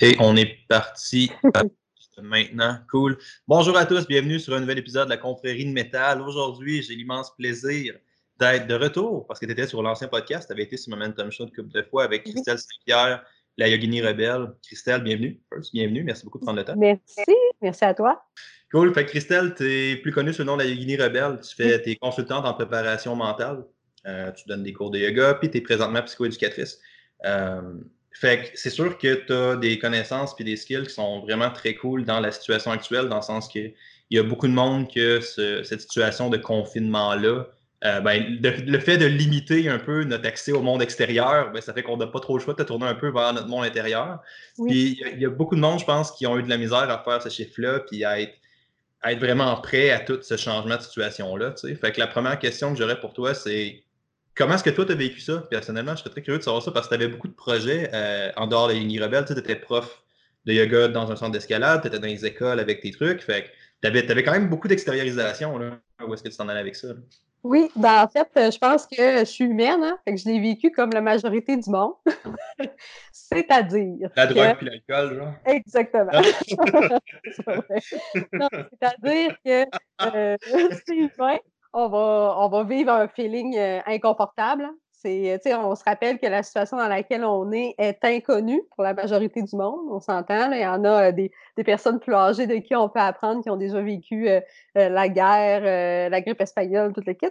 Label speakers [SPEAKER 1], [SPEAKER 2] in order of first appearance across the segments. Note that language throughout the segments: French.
[SPEAKER 1] Et on est parti maintenant. Cool. Bonjour à tous, bienvenue sur un nouvel épisode de la confrérie de métal. Aujourd'hui, j'ai l'immense plaisir d'être de retour parce que tu étais sur l'ancien podcast, tu avais été sur Momentum Show une couple de fois avec Christelle Saint-Pierre, la Yogini Rebelle. Christelle, bienvenue. First, bienvenue. Merci beaucoup de prendre le temps.
[SPEAKER 2] Merci. Merci à toi.
[SPEAKER 1] Cool. Fait Christelle, tu es plus connue sous le nom de la Yogini Rebelle. Tu fais, tes consultante en préparation mentale. Euh, tu donnes des cours de yoga, puis tu es présentement psychoéducatrice. Euh, fait que c'est sûr que tu as des connaissances puis des skills qui sont vraiment très cool dans la situation actuelle, dans le sens que il y a beaucoup de monde que cette situation de confinement-là, euh, ben, le, fait de limiter un peu notre accès au monde extérieur, ben, ça fait qu'on n'a pas trop le choix de tourner un peu vers notre monde intérieur. Puis il y, a beaucoup de monde, je pense, qui ont eu de la misère à faire ce chiffre-là, puis à être, être vraiment prêt à tout ce changement de situation-là. Fait que la première question que j'aurais pour toi, c'est Comment est-ce que toi, tu as vécu ça? Personnellement, je serais très curieux de savoir ça parce que tu avais beaucoup de projets euh, en dehors de Uni Rebelle. Tu étais prof de yoga dans un centre d'escalade, tu étais dans les écoles avec tes trucs. Fait tu avais, quand même beaucoup d'extériorisation. Où est-ce que tu t'en allais avec ça?
[SPEAKER 2] Oui, ben en fait, je pense que je suis humaine, hein? fait que je l'ai vécu comme la majorité du monde. C'est-à-dire.
[SPEAKER 1] La drogue puis l'alcool, genre.
[SPEAKER 2] Exactement. c'est-à-dire que euh, c'est humain, on va, vivre un feeling euh, inconfortable. C'est, on se rappelle que la situation dans laquelle on est est inconnue pour la majorité du monde. On s'entend. Il y en a euh, des, personnes plus âgées de qui on peut apprendre, qui ont déjà vécu euh, la guerre, la grippe espagnole, toute les kit.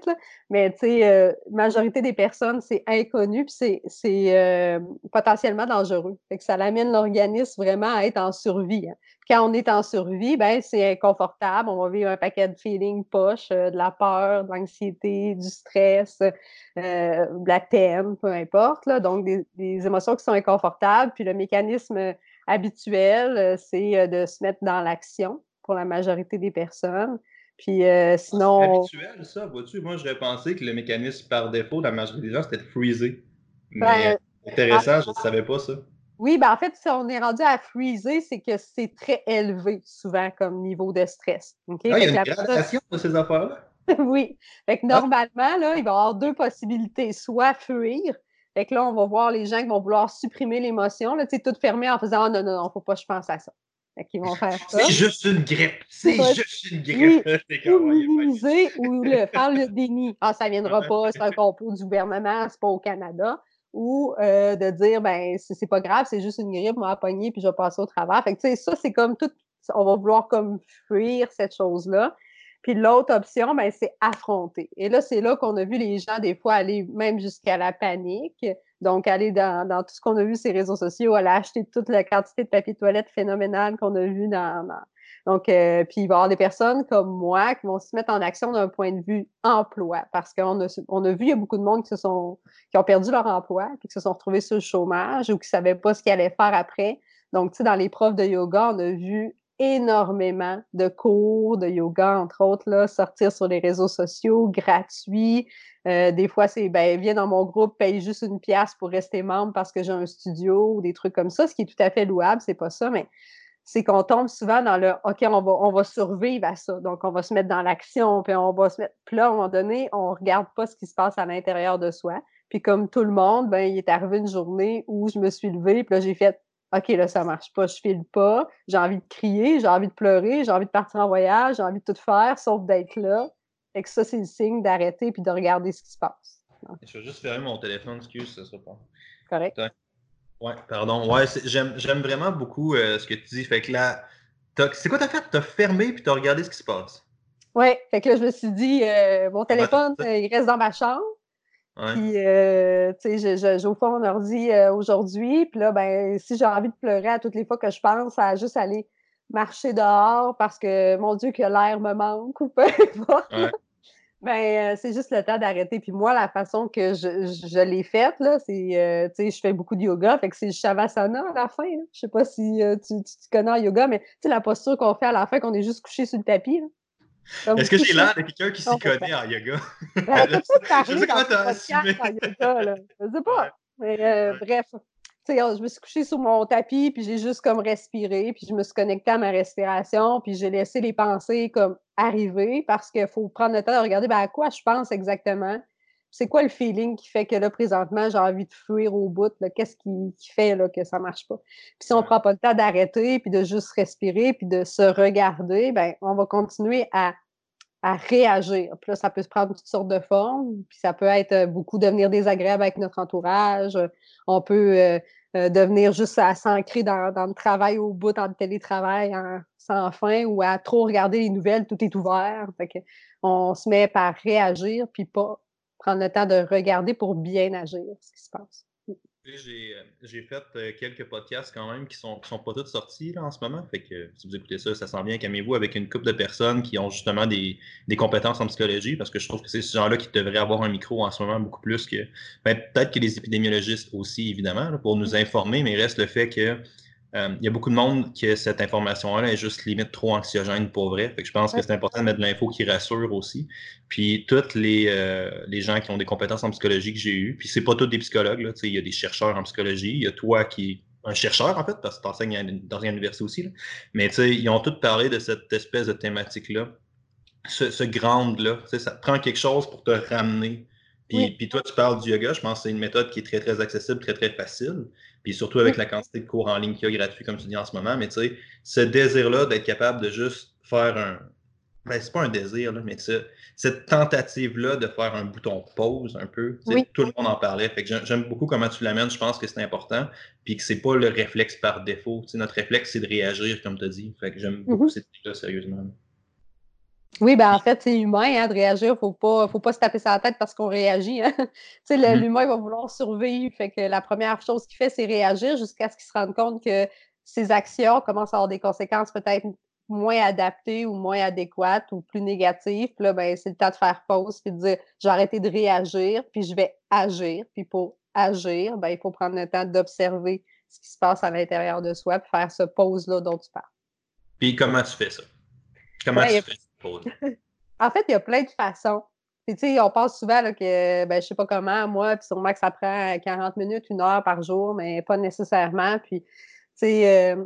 [SPEAKER 2] Mais la majorité des personnes, c'est inconnu, puis c'est, potentiellement dangereux. Fait que ça amène l'organisme vraiment à être en survie. Hein. Quand on est en survie, ben, c'est inconfortable. On va vivre un paquet de feelings poches, euh, de la peur, de l'anxiété, du stress, euh, de la peine, peu importe. Là. Donc, des, émotions qui sont inconfortables. Puis le mécanisme habituel, euh, c'est de se mettre dans l'action pour la majorité des personnes. Puis ah, sinon.
[SPEAKER 1] C'est habituel, ça, vois-tu? Moi, j'aurais pensé que le mécanisme par défaut de la majorité des gens, c'était de freezer.
[SPEAKER 2] Ben, Mais
[SPEAKER 1] intéressant, je ne savais pas ça.
[SPEAKER 2] Oui, ben en fait, si on est rendu à freezer, c'est que c'est très élevé souvent comme niveau de stress.
[SPEAKER 1] Ah, il y a une gradation de ces affaires-là?
[SPEAKER 2] oui. Fait que ah. normalement, là, il va y avoir deux possibilités. Soit fuir. Fait que là, on va voir les gens qui vont vouloir supprimer l'émotion, là, tu sais, tout fermé en faisant oh, non, non, non, faut pas que je pense à ça. Fait qu'ils vont faire ça.
[SPEAKER 1] C'est juste une grippe. C'est juste une grippe.
[SPEAKER 2] Oui, ou minimiser ou le, faire le déni. Ah, ça viendra pas, c'est un complot du gouvernement, c'est pas au Canada ou euh, de dire ben c'est pas grave, c'est juste une grippe, m'a pogné puis je vais passer au travers. Fait que tu sais, ça, c'est comme tout, on va vouloir comme fuir cette chose-là. Puis l'autre option, ben, c'est affronter. Et là, c'est là qu'on a vu les gens, des fois, aller même jusqu'à la panique. Donc, aller dans, dans tout ce qu'on a vu sur les réseaux sociaux, aller acheter toute la quantité de papier toilette phénoménale qu'on a vu dans, donc, euh, puis il va y avoir des personnes comme moi qui vont se mettre en action d'un point de vue emploi, parce qu'on a, on a vu, il y a beaucoup de monde qui, se sont, qui ont perdu leur emploi, qui se sont retrouvés sur le chômage ou qui ne savaient pas ce qu'ils allaient faire après. Donc, tu sais, dans les profs de yoga, on a vu énormément de cours de yoga, entre autres, là, sortir sur les réseaux sociaux, gratuits. Euh, des fois, c'est, ben, viens dans mon groupe, paye juste une pièce pour rester membre parce que j'ai un studio ou des trucs comme ça, ce qui est tout à fait louable, c'est pas ça, mais c'est qu'on tombe souvent dans le OK, on va, on va survivre à ça. Donc, on va se mettre dans l'action, puis on va se mettre. Puis là, à un moment donné, on ne regarde pas ce qui se passe à l'intérieur de soi. Puis comme tout le monde, ben, il est arrivé une journée où je me suis levée, puis là, j'ai fait OK, là, ça marche pas, je file pas, j'ai envie de crier, j'ai envie de pleurer, j'ai envie de partir en voyage, j'ai envie de tout faire, sauf d'être là. Et que ça, c'est le signe d'arrêter puis de regarder ce qui se passe.
[SPEAKER 1] Je vais juste fermer mon téléphone, excuse, ça sera pas.
[SPEAKER 2] Correct.
[SPEAKER 1] Oui, pardon. Ouais, j'aime vraiment beaucoup euh, ce que tu dis. Fait que là, c'est quoi t'as fait? T'as fermé puis t'as regardé ce qui se passe.
[SPEAKER 2] Oui, fait que là, je me suis dit, euh, mon téléphone, il reste dans ma chambre. Ouais. Puis, euh, tu sais, j'ouvre mon ordi aujourd'hui. Puis là, ben, si j'ai envie de pleurer à toutes les fois que je pense à juste aller marcher dehors parce que, mon Dieu, que l'air me manque ou peu importe. Ben, euh, c'est juste le temps d'arrêter. Puis moi, la façon que je, je, l'ai faite, là, c'est, euh, tu sais, je fais beaucoup de yoga, fait que c'est Shavasana à la fin. Là. Je sais pas si euh, tu, tu, connais en yoga, mais tu sais, la posture qu'on fait à la fin, qu'on est juste couché sur le tapis.
[SPEAKER 1] Est-ce que j'ai l'air de quelqu'un qui s'y connaît en yoga? Ben,
[SPEAKER 2] je sais comment t'as. Je sais pas. Mais bref, je me suis couchée sur mon tapis, puis j'ai juste comme respiré, puis je me suis connectée à ma respiration, puis j'ai laissé les pensées comme arriver parce qu'il faut prendre le temps de regarder ben, à quoi je pense exactement? c'est quoi le feeling qui fait que là, présentement, j'ai envie de fuir au bout? Qu'est-ce qui, fait là, que ça ne marche pas? Puis si on ne prend pas le temps d'arrêter, puis de juste respirer, puis de se regarder, ben, on va continuer à, réagir. Puis là, ça peut se prendre toutes sortes de formes, puis ça peut être euh, beaucoup devenir désagréable avec notre entourage. On peut euh, euh, devenir juste à s'ancrer dans, le travail au bout, dans le télétravail sans fin, ou à trop regarder les nouvelles, tout est ouvert. Fait que on se met par réagir, puis pas prendre le temps de regarder pour bien agir ce qui se passe.
[SPEAKER 1] Euh, j'ai fait euh, quelques podcasts quand même qui sont, sont pas tous sortis en ce moment. Fait que si vous écoutez ça, ça sent bien. Camez-vous avec une couple de personnes qui ont justement des, compétences en psychologie parce que je trouve que c'est ces gens-là qui devraient avoir un micro en ce moment beaucoup plus que. Ben, peut-être que les épidémiologistes aussi, évidemment, pour nous informer, mais reste le fait que euh, il y a beaucoup de monde que cette information-là est juste limite trop anxiogène pour vrai. Fait que je pense que c'est important de mettre de l'info qui rassure aussi. Puis tous les, euh, les gens qui ont des compétences en psychologie que j'ai eues, puis c'est pas tous des psychologues, là, il y a des chercheurs en psychologie, il y a toi qui es un chercheur en fait, parce que tu enseignes dans une université aussi, là. mais ils ont tous parlé de cette espèce de thématique-là, ce, ce ground-là. Ça prend quelque chose pour te ramener puis, toi, tu parles du yoga, je pense que c'est une méthode qui est très, très accessible, très, très facile. Puis surtout avec la quantité de cours en ligne qu'il y a gratuit, comme tu dis en ce moment. Mais tu sais, ce désir-là d'être capable de juste faire un. Ben, c'est pas un désir, là, mais cette tentative-là de faire un bouton pause un peu, tout le monde en parlait. Fait que j'aime beaucoup comment tu l'amènes, je pense que c'est important, puis que c'est pas le réflexe par défaut. notre réflexe, c'est de réagir, comme tu as dit. Fait que j'aime mm-hmm. beaucoup cette idée-là, sérieusement.
[SPEAKER 2] Oui, ben en fait, c'est humain hein, de réagir. Faut pas, faut pas se taper sur la tête parce qu'on réagit. Hein. Mmh l'humain va vouloir survivre. Fait que la première chose qu'il fait, c'est réagir jusqu'à ce qu'il se rende compte que ses actions commencent à avoir des conséquences peut-être moins adaptées ou moins adéquates ou plus négatives. Puis là, ben, c'est le temps de faire pause puis de dire j'ai arrêté de réagir, puis je vais agir. Puis pour agir, ben, il faut prendre le temps d'observer ce qui se passe à l'intérieur de soi, puis faire ce pause-là dont tu parles.
[SPEAKER 1] Puis comment tu fais ça? Comment tu fais ça?
[SPEAKER 2] en fait, il y a plein de façons. on pense souvent que, ben, je sais pas comment, moi, puis sûrement que ça prend 40 minutes, une heure par jour, mais pas nécessairement. Puis, euh,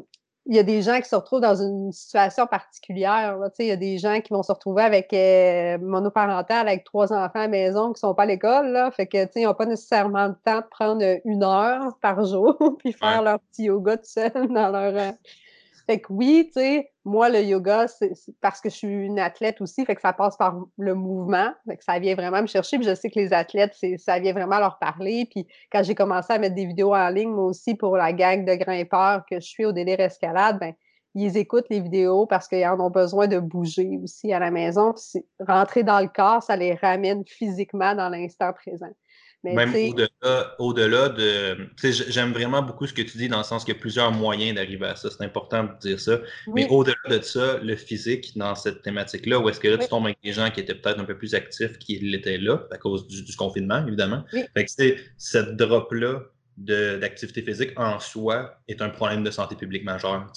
[SPEAKER 2] il y a des gens qui se retrouvent dans une situation particulière. il y a des gens qui vont se retrouver avec euh, monoparental, avec trois enfants à la maison qui sont pas à l'école. Là, fait que, ils n'ont pas nécessairement le temps de prendre une heure par jour puis faire leur petit yoga tout seul dans leur, euh, fait que oui, tu sais, moi, le yoga, c'est parce que je suis une athlète aussi, fait que ça passe par le mouvement, fait que ça vient vraiment me chercher. Puis je sais que les athlètes, ça vient vraiment leur parler. Puis quand j'ai commencé à mettre des vidéos en ligne, moi aussi, pour la gang de grimpeurs que je suis au délire escalade, ben ils écoutent les vidéos parce qu'ils en ont besoin de bouger aussi à la maison. Rentrer dans le corps, ça les ramène physiquement dans l'instant présent.
[SPEAKER 1] Même au-delà, de. J'aime vraiment beaucoup ce que tu dis dans le sens qu'il y a plusieurs moyens d'arriver à ça. C'est important de dire ça. Mais au-delà de ça, le physique dans cette thématique-là, où est-ce que là, tu tombes avec des gens qui étaient peut-être un peu plus actifs qu'ils l'étaient là, à cause du, confinement, évidemment. Fait que cette drop-là d'activité physique en soi est un problème de santé publique majeur.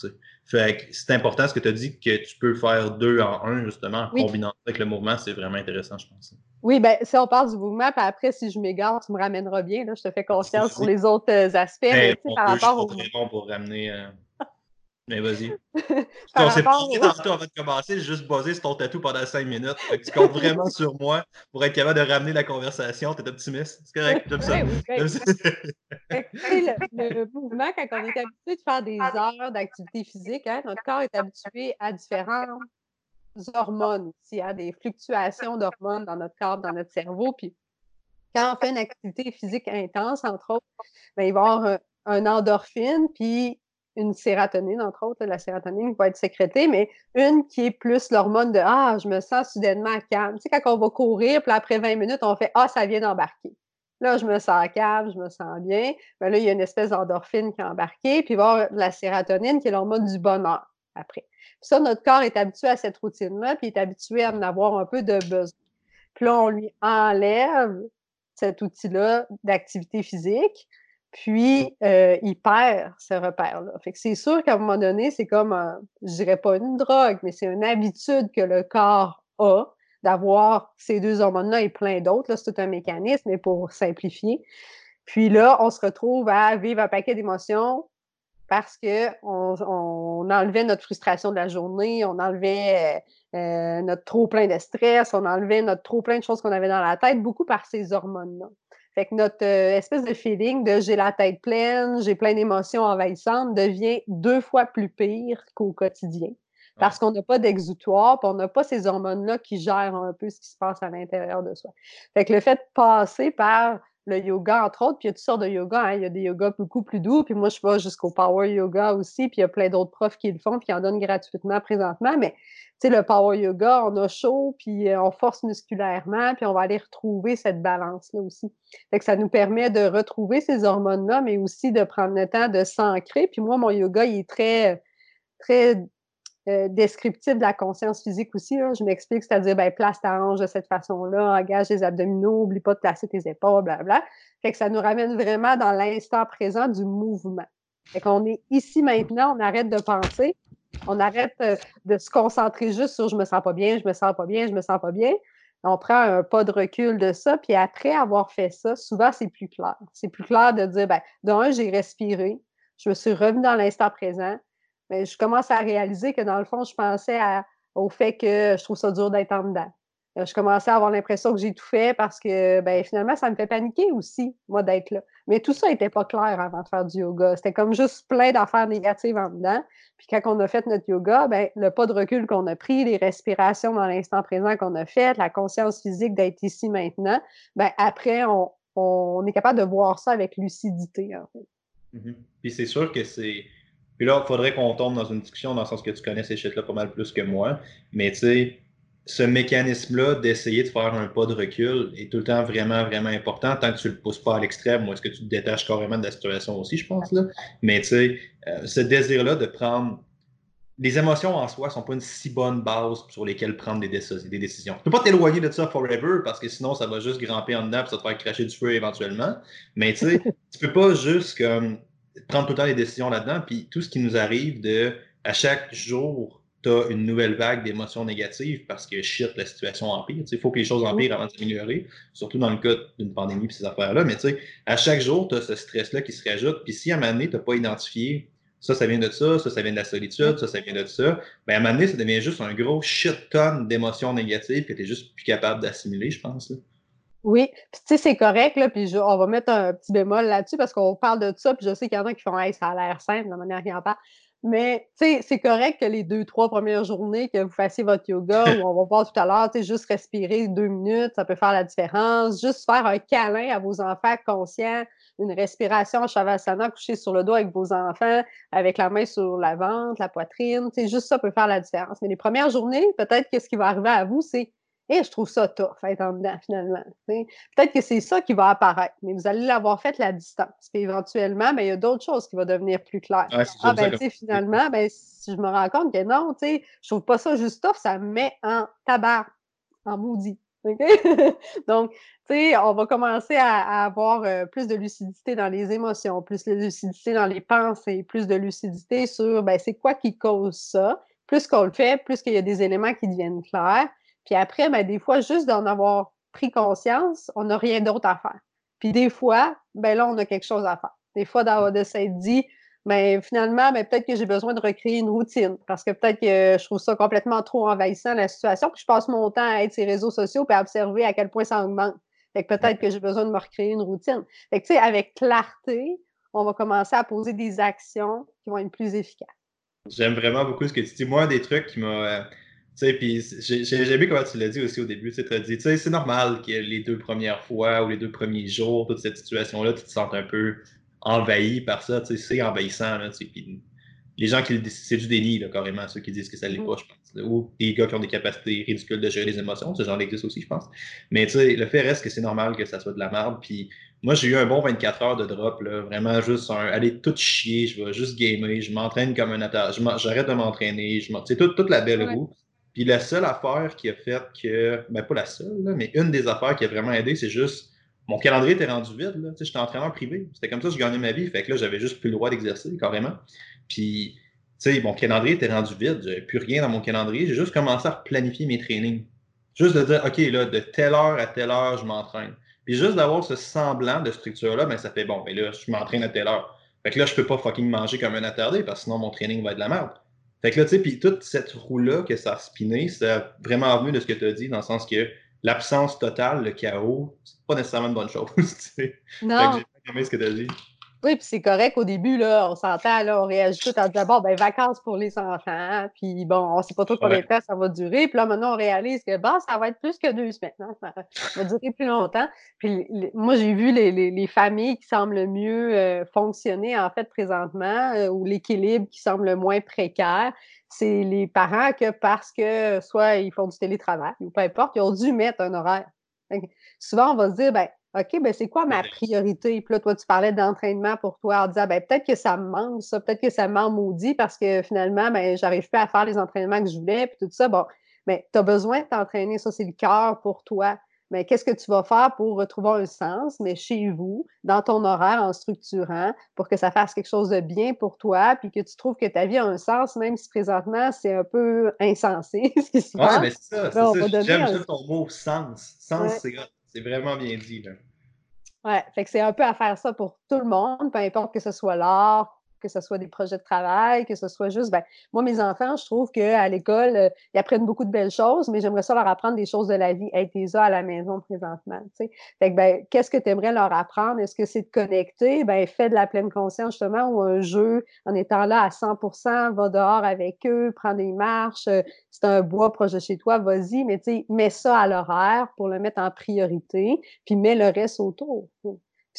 [SPEAKER 1] Fait que c'est important ce que tu as dit que tu peux faire deux en un, justement, en combinant avec le mouvement, c'est vraiment intéressant, je pense.
[SPEAKER 2] Oui, bien, si on parle du mouvement, puis après, si je m'égare, tu me ramèneras bien. Là, je te fais confiance sur les autres euh, aspects.
[SPEAKER 1] mais, par rapport au... très bon pour ramener. Euh, mais vas-y. on s'est parlé tantôt avant de commencer, juste basé sur ton tatou pendant cinq minutes. tu comptes vraiment sur moi pour être capable de ramener la conversation. Tu es optimiste. C'est correct. J'aime ça.
[SPEAKER 2] le, mouvement, quand on est habitué de faire des heures d'activité physique, hein, notre corps est habitué à différents hormones, il y a des fluctuations d'hormones dans notre corps, dans notre cerveau. Puis quand on fait une activité physique intense, entre autres, ben, il va y avoir un, endorphine, puis une sérotonine, entre autres. La sérotonine va être sécrétée, mais une qui est plus l'hormone de Ah, je me sens soudainement calme. Tu sais, quand on va courir, puis après 20 minutes, on fait Ah, ça vient d'embarquer. Là, je me sens calme, je me sens bien. Ben là, il y a une espèce d'endorphine qui est embarquée, puis il la sérotonine qui est l'hormone du bonheur après ça, notre corps est habitué à cette routine-là, puis il est habitué à en avoir un peu de besoin. Puis là, on lui enlève cet outil-là d'activité physique, puis euh, il perd ce repère-là. Fait que c'est sûr qu'à un moment donné, c'est comme, je dirais pas une drogue, mais c'est une habitude que le corps a d'avoir ces deux hormones-là et plein d'autres. C'est tout un mécanisme, mais pour simplifier. Puis là, on se retrouve à vivre un paquet d'émotions parce qu'on on enlevait notre frustration de la journée, on enlevait euh, notre trop plein de stress, on enlevait notre trop plein de choses qu'on avait dans la tête, beaucoup par ces hormones-là. Fait que notre euh, espèce de feeling de j'ai la tête pleine, j'ai plein d'émotions envahissantes devient deux fois plus pire qu'au quotidien. Parce qu'on n'a pas d'exutoire, puis on n'a pas ces hormones-là qui gèrent un peu ce qui se passe à l'intérieur de soi. Fait que le fait de passer par le yoga, entre autres, puis il y a toutes sortes de yoga. Hein. Il y a des yogas beaucoup plus doux, puis moi, je vais jusqu'au power yoga aussi, puis il y a plein d'autres profs qui le font, puis qui en donnent gratuitement présentement. Mais, tu sais, le power yoga, on a chaud, puis euh, on force musculairement, puis on va aller retrouver cette balance-là aussi. Fait ça nous permet de retrouver ces hormones-là, mais aussi de prendre le temps de s'ancrer. Puis moi, mon yoga, il est très, très euh, descriptif de la conscience physique aussi. Je m'explique, c'est-à-dire, ben, place ta hanche de cette façon-là, engage les abdominaux, oublie pas de placer tes épaules, blablabla. Fait que ça nous ramène vraiment dans l'instant présent du mouvement. Fait qu'on est ici maintenant, on arrête de penser, on arrête euh, de se concentrer juste sur je me sens pas bien, je me sens pas bien, je me sens pas bien. On prend un pas de recul de ça, puis après avoir fait ça, souvent c'est plus clair. C'est plus clair de dire, ben, d'un, j'ai respiré, je me suis revenu dans l'instant présent, je commence à réaliser que dans le fond, je pensais au fait que je trouve ça dur d'être en dedans. Euh, je commençais à avoir l'impression que j'ai tout fait parce que ben, finalement, ça me fait paniquer aussi, moi, d'être là. Mais tout ça n'était pas clair avant de faire du yoga. C'était comme juste plein d'affaires négatives en dedans. Puis quand on a fait notre yoga, ben, le pas de recul qu'on a pris, les respirations dans l'instant présent qu'on a fait, la conscience physique d'être ici maintenant, ben, après, on, on, est capable de voir ça avec lucidité, en fait.
[SPEAKER 1] Mm-hmm. Puis c'est sûr que c'est puis là, il faudrait qu'on tombe dans une discussion dans le sens que tu connais ces shit-là pas mal plus que moi. Mais tu sais, ce mécanisme-là d'essayer de faire un pas de recul est tout le temps vraiment, vraiment important tant que tu ne le pousses pas à l'extrême ou est-ce que tu te détaches carrément de la situation aussi, je pense. Là. Mais tu sais, euh, ce désir-là de prendre. Les émotions en soi ne sont pas une si bonne base sur lesquelles prendre des, des décisions. Tu ne peux pas t'éloigner de ça forever parce que sinon, ça va juste grimper en dedans et ça te faire cracher du feu éventuellement. Mais tu sais, tu peux pas juste comme prendre tout le temps les décisions là-dedans. Puis tout ce qui nous arrive de à chaque jour, tu as une nouvelle vague d'émotions négatives parce que shit, la situation empire. Il faut que les choses empirent avant de s'améliorer, surtout dans le cas d'une pandémie et ces affaires-là. Mais tu sais, à chaque jour, tu as ce stress-là qui se rajoute. Puis si à un moment donné, tu n'as pas identifié ça, ça vient de ça, ça, ça vient de la solitude, ça, ça vient de ça, ben à un moment donné, ça devient juste un gros shit tonne d'émotions négatives que tu n'es juste plus capable d'assimiler, je pense. Là.
[SPEAKER 2] Oui, puis tu sais, c'est correct, là, puis on va mettre un petit bémol là-dessus parce qu'on parle de ça, puis je sais qu'il y en a qui font Hey, ça a l'air simple, de la manière qu'il en parle. Mais tu sais, c'est correct que les deux, trois premières journées que vous fassiez votre yoga, ou on va voir tout à l'heure, tu sais, juste respirer deux minutes, ça peut faire la différence. Juste faire un câlin à vos enfants conscients, une respiration shavasana, coucher sur le dos avec vos enfants, avec la main sur la ventre, la poitrine, tu sais, juste ça peut faire la différence. Mais les premières journées, peut-être que ce qui va arriver à vous, c'est et je trouve ça tough, être en dedans, finalement. Peut-être que c'est ça qui va apparaître, mais vous allez l'avoir fait la distance. Puis éventuellement, ben, il y a d'autres choses qui vont devenir plus claires. ah, ben, tu sais, finalement, ben, si je me rends compte que non, tu sais, je trouve pas ça juste tough, ça me met en tabac, en maudit. Donc, tu sais, on va commencer à, avoir euh, plus de lucidité dans les émotions, plus de lucidité dans les pensées, plus de lucidité sur, ben, c'est quoi qui cause ça? Plus qu'on le fait, plus qu'il y a des éléméents qui deviennent clairs. Puis après, ben, des fois, juste d'en avoir pris conscience, on n'a rien d'autre à faire. Puis des fois, ben là, on a quelque chose à faire. Des fois, de s'être dit, ben finalement, ben, peut-être que j'ai besoin de recréer une routine parce que peut-être que je trouve ça complètement trop envahissant, la situation, puis je passe mon temps à être sur les réseaux sociaux et à observer à quel point ça augmente. Fait que peut-être que j'ai besoin de me recréer une routine. Fait que, tu sais, avec clarté, on va commencer à poser des actions qui vont être plus efficaces.
[SPEAKER 1] J'aime vraiment beaucoup ce que tu dis. Moi, des trucs qui m'ont euh, puis j'ai aimé comment tu l'as dit aussi au début. Tu as dit, c'est normal que les deux premières fois ou les deux premiers jours, toute cette situation-là, tu te sens un peu envahi par ça. C'est envahissant. Là, les gens qui c'est du déni, là, carrément, ceux qui disent que ça ne l'est pas, je pense. Ou des gars qui ont des capacités ridicules de gérer les émotions, ce genre existe aussi, je pense. Mais le fait reste que c'est normal que ça soit de la merde. Puis moi, j'ai eu un bon 24 heures de drop, là, vraiment juste un, aller tout chier, je vais juste gamer, je m'entraîne comme un attaque, j'arrête de m'entraîner, je toute, toute la belle roue. Puis la seule affaire qui a fait que, ben pas la seule, mais une des affaires qui a vraiment aidé, c'est juste mon calendrier était rendu vide. J'étais entraîneur privé. C'était comme ça que je gagnais ma vie. Fait que là, j'avais juste plus le droit d'exercer carrément. Puis, tu sais, mon calendrier était rendu vide. J'avais plus rien dans mon calendrier. J'ai juste commencé à planifier mes trainings. Juste de dire, OK, là, de telle heure à telle heure, je m'entraîne. Puis juste d'avoir ce semblant de structure-là, ben, ça fait bon, ben là, je m'entraîne à telle heure. Fait que là, je peux pas fucking manger comme un attardé parce que sinon mon training va être de la merde. Fait que là, tu sais, puis toute cette roue-là que ça a spiné, c'est vraiment venu de ce que tu as dit, dans le sens que l'absence totale, le chaos, c'est pas nécessairement une bonne chose.
[SPEAKER 2] Non.
[SPEAKER 1] Fait que j'ai aimé ce que tu as dit.
[SPEAKER 2] Oui, puis c'est correct au début, là, on s'entend, là, on réagit tout en disant bon, ben, vacances pour les enfants, puis bon, on sait pas trop combien de temps ça va durer, puis là, maintenant, on réalise que bon, ça va être plus que deux semaines, hein, ça va durer plus longtemps. Puis moi, j'ai vu les, les, les, familles qui semblent le mieux euh, fonctionner, en fait, présentement, euh, ou l'équilibre qui semble le moins précaire, c'est les parents que parce que soit ils font du télétravail, ou peu importe, ils ont dû mettre un horaire. souvent, on va se dire, ben, OK, ben c'est quoi ma priorité? Puis là, toi, tu parlais d'entraînement pour toi en disant, ben peut-être que ça me manque, ça, peut-être que ça m'en maudit parce que finalement, ben j'arrive plus à faire les entraînements que je voulais, puis tout ça. Bon, mais tu as besoin de t'entraîner, ça, c'est le cœur pour toi. Mais qu'est-ce que tu vas faire pour retrouver un sens, mais chez vous, dans ton horaire, en structurant, pour que ça fasse quelque chose de bien pour toi, puis que tu trouves que ta vie a un sens, même si présentement, c'est un peu insensé ce qui se
[SPEAKER 1] passe. Oui, mais c'est ça. ça. J'aime un... ton mot sens. Sens, c'est c'est vraiment bien dit, là.
[SPEAKER 2] Ouais, fait que c'est un peu à faire ça pour tout le monde, peu importe que ce soit l'art, que ce soit des projets de travail, que ce soit juste, ben, moi, mes enfants, je trouve qu'à l'école, euh, ils apprennent beaucoup de belles choses, mais j'aimerais ça leur apprendre des choses de la vie, être des à la maison présentement, tu sais. Fait que, ben, qu'est-ce que tu aimerais leur apprendre? Est-ce que c'est de connecter? Ben, fais de la pleine conscience, justement, ou un jeu, en étant là à 100% va dehors avec eux, prends des marches, euh, c'est un bois proche de chez toi, vas-y, mais tu mets ça à l'horaire pour le mettre en priorité, puis mets le reste autour.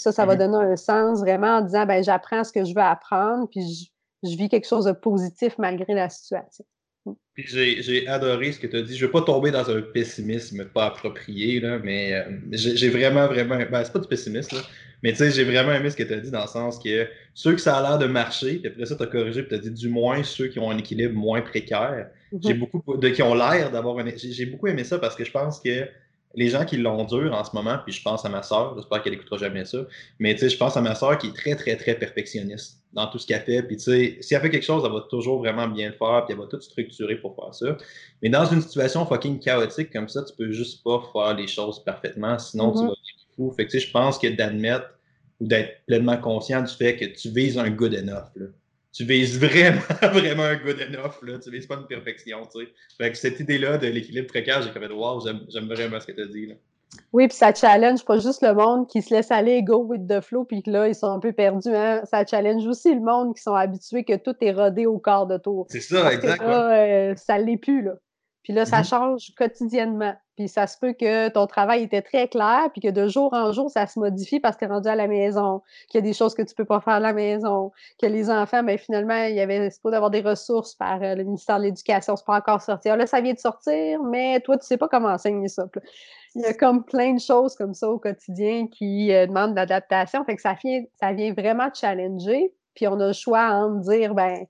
[SPEAKER 2] Puis ça, ça va mmh donner un sens vraiment en disant, ben j'apprends ce que je veux apprendre, puis je, vis quelque chose de positif malgré la situation.
[SPEAKER 1] Mmh. Puis j'ai adoré ce que tu as dit. Je ne veux pas tomber dans un pessimisme pas approprié, là, mais euh, j'ai vraiment, vraiment. Ben, c'est pas du pessimisme, là, mais tu sais, j'ai vraiment aimé ce que tu as dit dans le sens que ceux que ça a l'air de marcher, puis après ça, tu as corrigé, puis tu as dit du moins ceux qui ont un équilibre moins précaire. J'ai beaucoup de qui ont l'air d'avoir un. J'ai beaucoup aimé ça parce que je pense que les gens qui l'ont dur en ce moment, puis je pense à ma soeur, j'espère qu'elle écoutera jamais ça, mais tu sais, je pense à ma soeur qui est très, très, très perfectionniste dans tout ce qu'elle fait. Puis tu sais, si elle fait quelque chose, elle va toujours vraiment bien le faire, puis elle va tout structurer pour faire ça. Mais dans une situation fucking chaotique comme ça, tu peux juste pas faire les choses parfaitement, sinon tu mm-hmm. vas être fou. Fait que tu sais, je pense que d'admettre ou d'être pleinement conscient du fait que tu vises un good enough. Là tu vises vraiment, vraiment un good enough. Là. Tu vises pas une perfection. Tu sais. Fait que cette idée-là de l'équilibre précaire, j'ai wow, j'aime vraiment ce que tu as dit. Là.
[SPEAKER 2] Oui, puis ça challenge pas juste le monde qui se laisse aller go with the flow, puis que là, ils sont un peu perdus. Hein? Ça challenge aussi le monde qui sont habitués que tout est rodé au quart de tour.
[SPEAKER 1] C'est ça, exactement.
[SPEAKER 2] Euh, ça l'est plus, là. Puis là, ça mm-hmm. change quotidiennement. Puis ça se peut que ton travail était très clair, puis que de jour en jour, ça se modifie parce que tu es rendu à la maison, qu'il y a des choses que tu peux pas faire à la maison, que les enfants, ben, finalement, il y avait pas d'avoir des ressources par euh, le ministère de l'Éducation, c'est pas encore sorti. là, ça vient de sortir, mais toi, tu sais pas comment enseigner ça. Il y a comme plein de choses comme ça au quotidien qui euh, demandent de l'adaptation. Fait que ça vient, ça vient vraiment challenger. Puis on a le choix en dire, ben,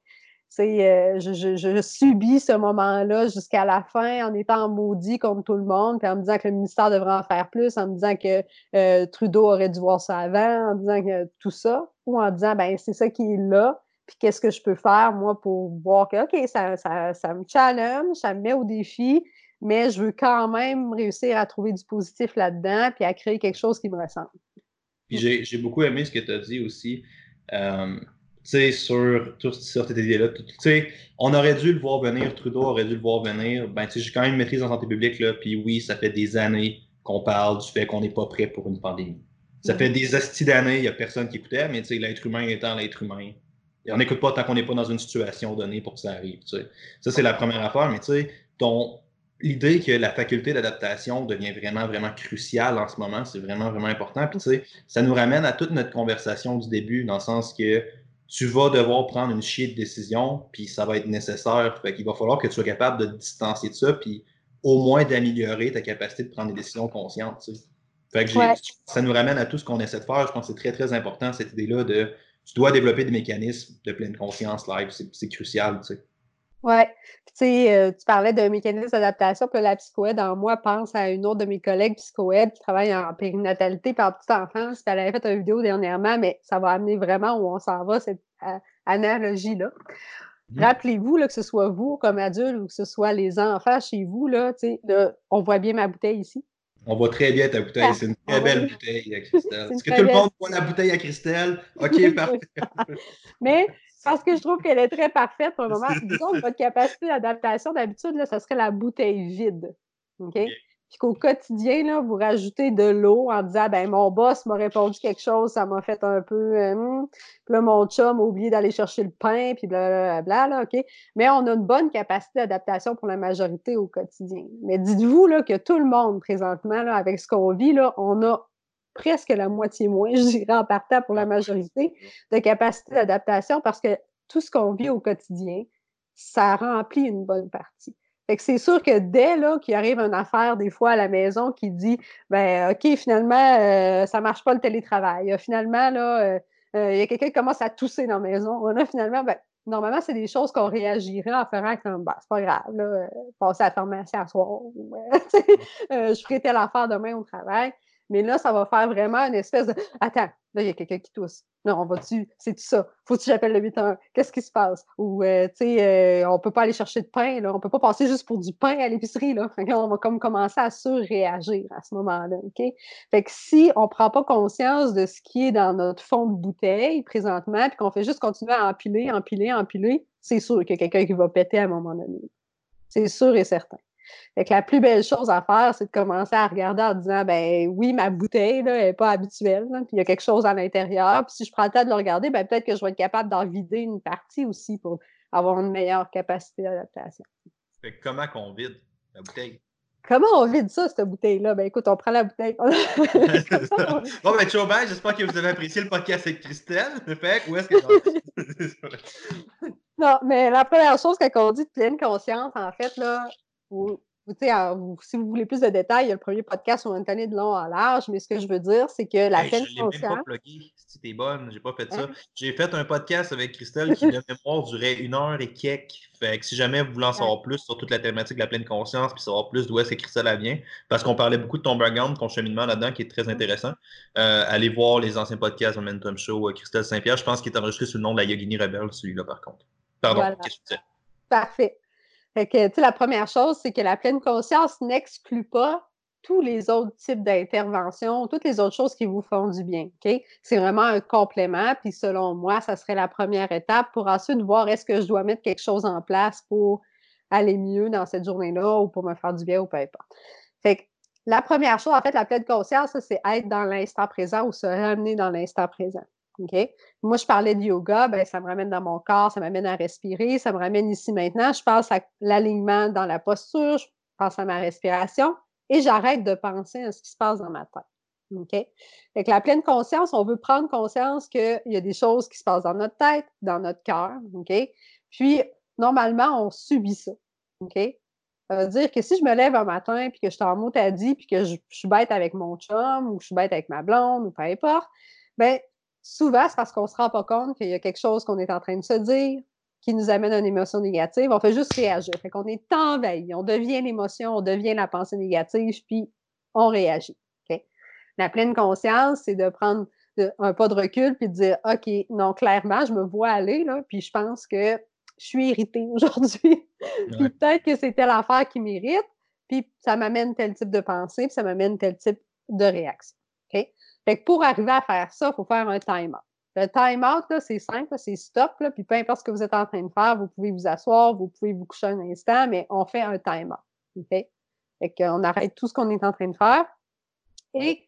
[SPEAKER 2] euh, je, je, je, subis ce moment-là jusqu'à la fin en étant maudit comme tout le monde, puis en me disant que le ministère devrait en faire plus, en me disant que euh, Trudeau aurait dû voir ça avant, en me disant que tout ça, ou en disant ben c'est ça qui est là, puis qu'est-ce que je peux faire moi pour voir que OK, ça, ça, ça me challenge, ça me met au défi, mais je veux quand même réussir à trouver du positif là-dedans, puis à créer quelque chose qui me ressemble.
[SPEAKER 1] Puis j'ai beaucoup aimé ce que tu as dit aussi. Euh, sur, sur cette idée-là. On aurait dû le voir venir, Trudeau aurait dû le voir venir. Ben, j'ai quand même une maîtrise en santé publique, là, puis oui, ça fait des années qu'on parle du fait qu'on n'est pas prêt pour une pandémie. Ça fait des astis d'années, il n'y a personne qui écoutait, mais l'être humain étant l'être humain. Et on n'écoute pas tant qu'on n'est pas dans une situation donnée pour que ça arrive. Ça, c'est la première affaire, mais tu sais, l'idée que la faculté d'adaptation devient vraiment, vraiment cruciale en ce moment, c'est vraiment, vraiment important. Puis, ça nous ramène à toute notre conversation du début, dans le sens que tu vas devoir prendre une chier de décision, puis ça va être nécessaire. Fait qu'il va falloir que tu sois capable de te distancier de ça, puis au moins d'améliorer ta capacité de prendre des décisions conscientes. Fait que ça nous ramène à tout ce qu'on essaie de faire. Je pense que c'est très, très important, cette idée-là de tu dois développer des mécanismes de pleine conscience live. C'est crucial. Tu sais.
[SPEAKER 2] Oui. Sais, euh, tu parlais d'un mécanisme d'adaptation, puis la psychoède en moi pense à une autre de mes collègues psychoèdes qui travaille en périnatalité en petite enfance. Puis elle avait fait une vidéo dernièrement, mais ça va amener vraiment où on s'en va, cette analogie-là. Mmh. Rappelez-vous, que ce soit vous comme adulte ou que ce soit les enfants chez vous, là, on voit bien ma bouteille ici.
[SPEAKER 1] On voit très bien ta bouteille. C'est une très ah belle bouteille à Christelle. Est-ce que tout le monde voit la bouteille à Christelle? OK, parfait.
[SPEAKER 2] Mais parce que je trouve qu'elle est très parfaite pour le moment. Disons que votre capacité d'adaptation, d'habitude, ce serait la bouteille vide. OK? puis qu'au quotidien, là, vous rajoutez de l'eau en disant ben mon boss m'a répondu quelque chose, ça m'a fait un peu euh, hmm. puis là, mon chum a oublié d'aller chercher le pain, puis blablabla, là, OK? Mais on a une bonne capacité d'adaptation pour la majorité au quotidien. Mais dites-vous là, que tout le monde, présentement, là, avec ce qu'on vit, là, on a presque la moitié moins, je dirais, en partant pour la majorité, de capacité d'adaptation parce que tout ce qu'on vit au quotidien, ça remplit une bonne partie c'est sûr que dès là qu'il arrive une affaire des fois à la maison qui dit ben OK, finalement, euh, ça marche pas le télétravail. Finalement, là, euh, euh, il y a quelqu'un qui commence à tousser dans la maison. Là, finalement, ben, normalement, c'est des choses qu'on réagirait en faisant comme ben, c'est pas grave, là, passer à la pharmacie à soir. je ferai telle affaire demain au travail. Mais là, ça va faire vraiment une espèce de Attends, là, il y a quelqu'un qui tousse. Non, on va-tu, c'est tout ça. Faut-tu j'appelle le 8 heures? Qu'est-ce qui se passe? Ou, euh, tu sais, euh, on peut pas aller chercher de pain, là. On peut pas passer juste pour du pain à l'épicerie, là. là, on va comme commencer à surréagir à ce moment-là, OK? Fait que si on prend pas conscience de ce qui est dans notre fond de bouteille présentement, puis qu'on fait juste continuer à empiler, empiler, empiler, c'est sûr qu'il y a quelqu'un qui va péter à un moment donné. C'est sûr et certain. Fait que la plus belle chose à faire, c'est de commencer à regarder en disant ben oui, ma bouteille n'est pas habituelle, puis il y a quelque chose à l'intérieur. Puis si je prends le temps de le regarder, ben peut-être que je vais être capable d'en vider une partie aussi pour avoir une meilleure capacité d'adaptation.
[SPEAKER 1] Fait que comment qu'on vide la bouteille?
[SPEAKER 2] Comment on vide ça, cette bouteille-là? Ben écoute, on prend la bouteille. bon,
[SPEAKER 1] ben, Chauvin, j'espère que vous avez apprécié le podcast avec Christelle. Fait où est-ce que.
[SPEAKER 2] non, mais la première chose qu'on dit de pleine conscience, en fait, là, si vous voulez plus de détails, il y a le premier podcast sur Anthony de long en large, mais ce que je veux dire, c'est que la peine
[SPEAKER 1] je consciente. Même pas plugué, si t'es bonne, j'ai pas fait ça. Hein? J'ai fait un podcast avec Christelle qui, de mémoire, durait une heure et quelques. Fait que si jamais vous voulez en savoir plus sur toute la thématique de la pleine conscience, puis savoir plus d'où est-ce que Christelle vient, parce qu'on parlait beaucoup de ton background, ton cheminement là-dedans, qui est très intéressant, euh, allez voir les anciens podcasts Momentum Show, euh, Christelle Saint-Pierre. Je pense qu'il est enregistré sous le nom de la Yogini Rebelle, celui-là, par contre. Pardon, qu'est-ce que tu disais?
[SPEAKER 2] Parfait. Que, tu la première chose, c'est que la pleine conscience n'exclut pas tous les autres types d'interventions, toutes les autres choses qui vous font du bien. C'est vraiment un complément. Puis selon moi, ça serait la première étape pour ensuite voir est-ce que je dois mettre quelque chose en place pour aller mieux dans cette journée-là ou pour me faire du bien ou peu importe. Fait que la première chose, en fait, la pleine conscience, c'est être dans l'instant présent ou se ramener dans l'instant présent. Moi, je parlais de yoga, ben, ça me ramène dans mon corps, ça m'amène à respirer, ça me ramène ici maintenant. Je pense à l'alignement dans la posture, je pense à ma respiration et j'arrête de penser à ce qui se passe dans ma tête. OK? La pleine conscience, on veut prendre conscience qu'il y a des choses qui se passent dans notre tête, dans notre cœur. OK? Puis, normalement, on subit ça. OK? Ça veut dire que si je me lève un matin puis que je suis en mot à dit puis que je, je, suis bête avec mon chum ou je suis bête avec ma blonde ou peu importe, ben souvent, c'est parce qu'on ne se rend pas compte qu'il y a quelque chose qu'on est en train de se dire qui nous amène à une émotion négative. On fait juste réagir. Fait qu'on est envahi. On devient l'émotion, on devient la pensée négative, puis on réagit. La pleine conscience, c'est de prendre un pas de recul puis de dire OK, non, clairement, je me vois aller, là, puis je pense que je suis irritée aujourd'hui. puis peut-être que c'est telle affaire qui m'irrite, puis ça m'amène tel type de pensée, puis ça m'amène tel type de réaction. Fait que pour arriver à faire ça, il faut faire un time-out. Le time-out, c'est simple, c'est stop, là, puis peu importe ce que vous êtes en train de faire, vous pouvez vous asseoir, vous pouvez vous coucher un instant, mais on fait un time-out. Fait qu'on arrête tout ce qu'on est en train de faire. Et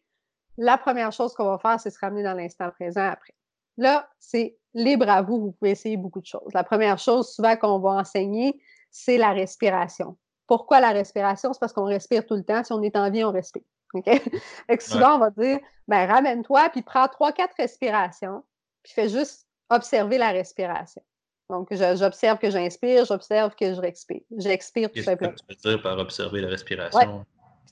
[SPEAKER 2] la première chose qu'on va faire, c'est se ramener dans l'instant présent après. Là, c'est libre à vous, vous pouvez essayer beaucoup de choses. La première chose, souvent, qu'on va enseigner, c'est la respiration. Pourquoi la respiration? C'est parce qu'on respire tout le temps. Si on est en vie, on respire. OK? Fait que souvent, on va dire, ben, ramène-toi, puis prends trois, quatre respirations, puis fais juste observer la respiration. Donc, j'observe que j'inspire, j'observe que je respire. J'expire tout simplement.
[SPEAKER 1] Qu'est-ce que tu veux dire par observer la respiration?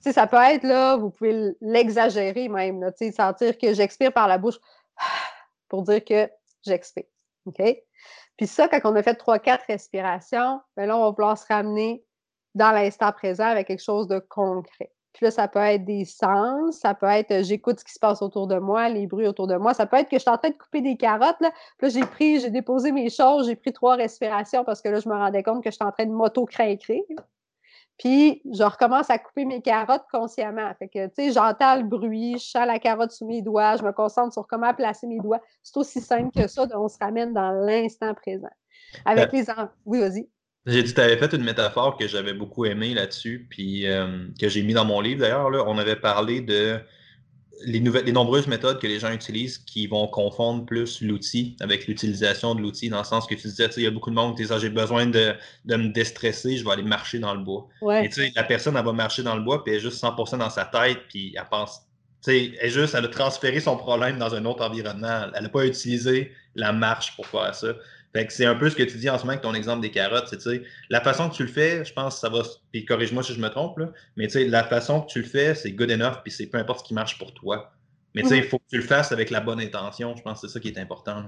[SPEAKER 2] Ouais. ça peut être, là, vous pouvez l'exagérer même, là, sentir que j'expire par la bouche pour dire que j'expire. OK? Puis ça, quand on a fait trois, quatre respirations, ben là, on va vouloir se ramener dans l'instant présent avec quelque chose de concret. Puis là, ça peut être des sens, ça peut être euh, j'écoute ce qui se passe autour de moi, les bruits autour de moi. Ça peut être que je suis en train de couper des carottes. Là, puis là j'ai pris, j'ai déposé mes choses, j'ai pris trois respirations parce que là, je me rendais compte que je suis en train de m'auto-craquer. Puis, je recommence à couper mes carottes consciemment. Fait que, tu sais, j'entends le bruit, je sens la carotte sous mes doigts, je me concentre sur comment placer mes doigts. C'est aussi simple que ça, on se ramène dans l'instant présent. Avec ben les enfants. Oui, vas-y.
[SPEAKER 1] J'ai dit, tu avais fait une métaphore que j'avais beaucoup aimée là-dessus, puis euh, que j'ai mis dans mon livre d'ailleurs. On avait parlé de les, nouvelles, les nombreuses méthodes que les gens utilisent qui vont confondre plus l'outil avec l'utilisation de l'outil, dans le sens que tu disais, il y a beaucoup de monde qui disent ah, j'ai besoin de, me déstresser, je vais aller marcher dans le bois. Et tu sais, la personne, elle va marcher dans le bois, puis elle est juste 100% dans sa tête, puis elle pense. Tu sais, elle, juste, elle a transféré son problème dans un autre environnement. Elle n'a pas utilisé la marche pour faire ça. Fait que c'est un peu ce que tu dis en ce moment avec ton exemple des carottes. C'est, la façon que tu le fais, je pense que ça va. Puis corrige-moi si je me trompe, là, mais la façon que tu le fais, c'est good enough, puis c'est peu importe ce qui marche pour toi. Mais il faut que tu le fasses avec la bonne intention. Je pense que c'est ça qui est important.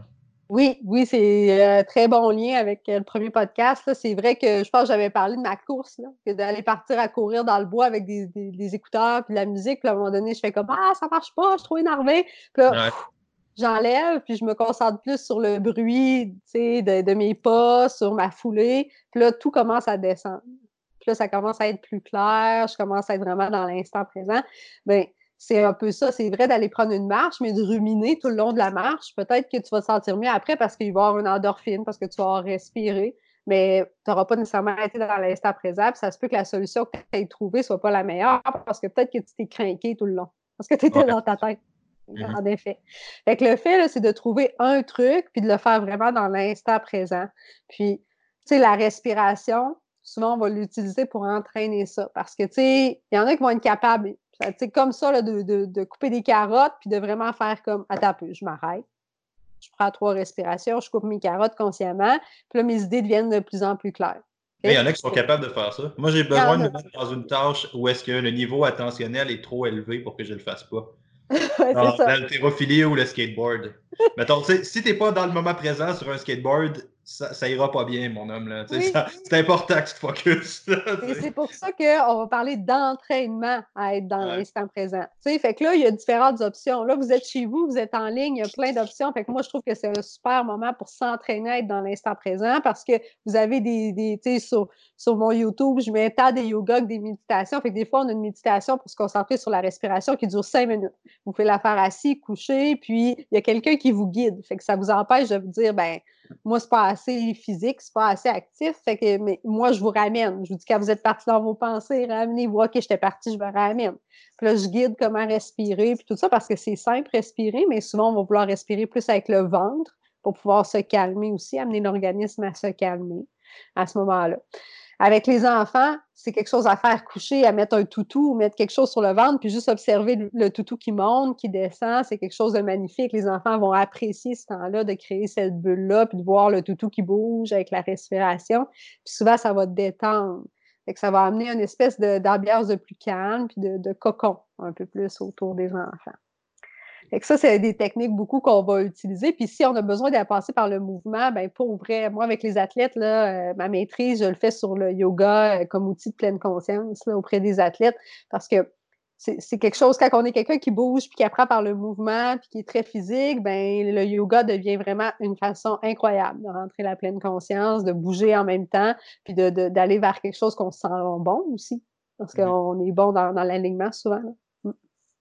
[SPEAKER 2] Oui, oui, c'est un euh, très bon lien avec euh, le premier podcast. C'est vrai que je pense que j'avais parlé de ma course, là, que d'aller partir à courir dans le bois avec des, écouteurs puis de la musique. Puis à un moment donné, je fais comme Ah, ça marche pas, je suis trop énervé. Puis là, j'enlève, puis je me concentre plus sur le bruit de, de mes pas, sur ma foulée. Puis là, tout commence à descendre. Puis là, ça commence à être plus clair, je commence à être vraiment dans l'instant présent. Bien, c'est un peu ça. C'est vrai d'aller prendre une marche, mais de ruminer tout le long de la marche. Peut-être que tu vas te sentir mieux après parce qu'il va y avoir une endorphine, parce que tu vas respirer, mais tu n'auras pas nécessairement été dans l'instant présent. Puis ça se peut que la solution que tu aies trouvée ne soit pas la meilleure parce que peut-être que tu t'es craqué tout le long, parce que tu étais dans ta tête. Mm-hmm. En effet. Fait que le fait, c'est de trouver un truc puis de le faire vraiment dans l'instant présent. Puis, tu sais, la respiration, souvent, on va l'utiliser pour entraîner ça. Parce que, tu sais, il y en a qui vont être capables, sais, comme ça, de, couper des carottes puis de vraiment faire comme, attends un peu, je m'arrête. Je prends trois respirations, je coupe mes carottes consciemment, puis là, mes idées deviennent de plus en plus claires.
[SPEAKER 1] Il y en a qui sont capables de faire ça. Moi, j'ai besoin de me mettre dans une tâche où est-ce que le niveau attentionnel est trop élevé pour que je ne le fasse pas. L'haltérophilie ou le skateboard. Mettons, si tu n'es pas dans le moment présent sur un skateboard, ça, ça, ira pas bien, mon homme. C'est important que tu te focuses.
[SPEAKER 2] c'est pour ça qu'on va parler d'entraînement à être dans l'instant présent. fait que là, il y a différentes options. Là, vous êtes chez vous, vous êtes en ligne, il y a plein d'options. Fait que moi, je trouve que c'est un super moment pour s'entraîner à être dans l'instant présent parce que vous avez des, des tu sais, sur, sur mon YouTube, je mets un tas des yoga, des méditations. Fait que des fois, on a une méditation pour se concentrer sur la respiration qui dure cinq minutes. Vous pouvez la faire assis, couché, puis il y a quelqu'un qui vous guide. Fait que ça vous empêche de vous dire, ben moi, c'est pas assez physique, c'est pas assez actif. Fait que, mais moi, je vous ramène. Je vous dis, quand vous êtes parti dans vos pensées, ramenez-vous. OK, j'étais parti, je me ramène. Puis là, je guide comment respirer, puis tout ça, parce que c'est simple, respirer, mais souvent, on va vouloir respirer plus avec le ventre pour pouvoir se calmer aussi, amener l'organisme à se calmer à ce moment-là. Avec les enfants, c'est quelque chose à faire coucher, à mettre un toutou ou mettre quelque chose sur le ventre, puis juste observer le, toutou qui monte, qui descend. C'est quelque chose de magnifique. Les enfants vont apprécier ce temps-là, de créer cette bulle-là, puis de voir le toutou qui bouge avec la respiration. Puis souvent, ça va détendre. Fait que ça va amener une espèce d'ambiance de, plus calme, puis de cocon un peu plus autour des enfants ça, c'est des techniques beaucoup qu'on va utiliser. Puis si on a besoin de passer par le mouvement, ben pour vrai, moi, avec les athlètes, là, euh, ma maîtrise, je le fais sur le yoga euh, comme outil de pleine conscience auprès des athlètes parce que c'est quelque chose, quand on est quelqu'un qui bouge puis qui apprend par le mouvement puis qui est très physique, ben le yoga devient vraiment une façon incroyable de rentrer la pleine conscience, de bouger en même temps, puis d'aller vers quelque chose qu'on se sent bon aussi. Parce qu'on est bon dans, dans l'alignement souvent.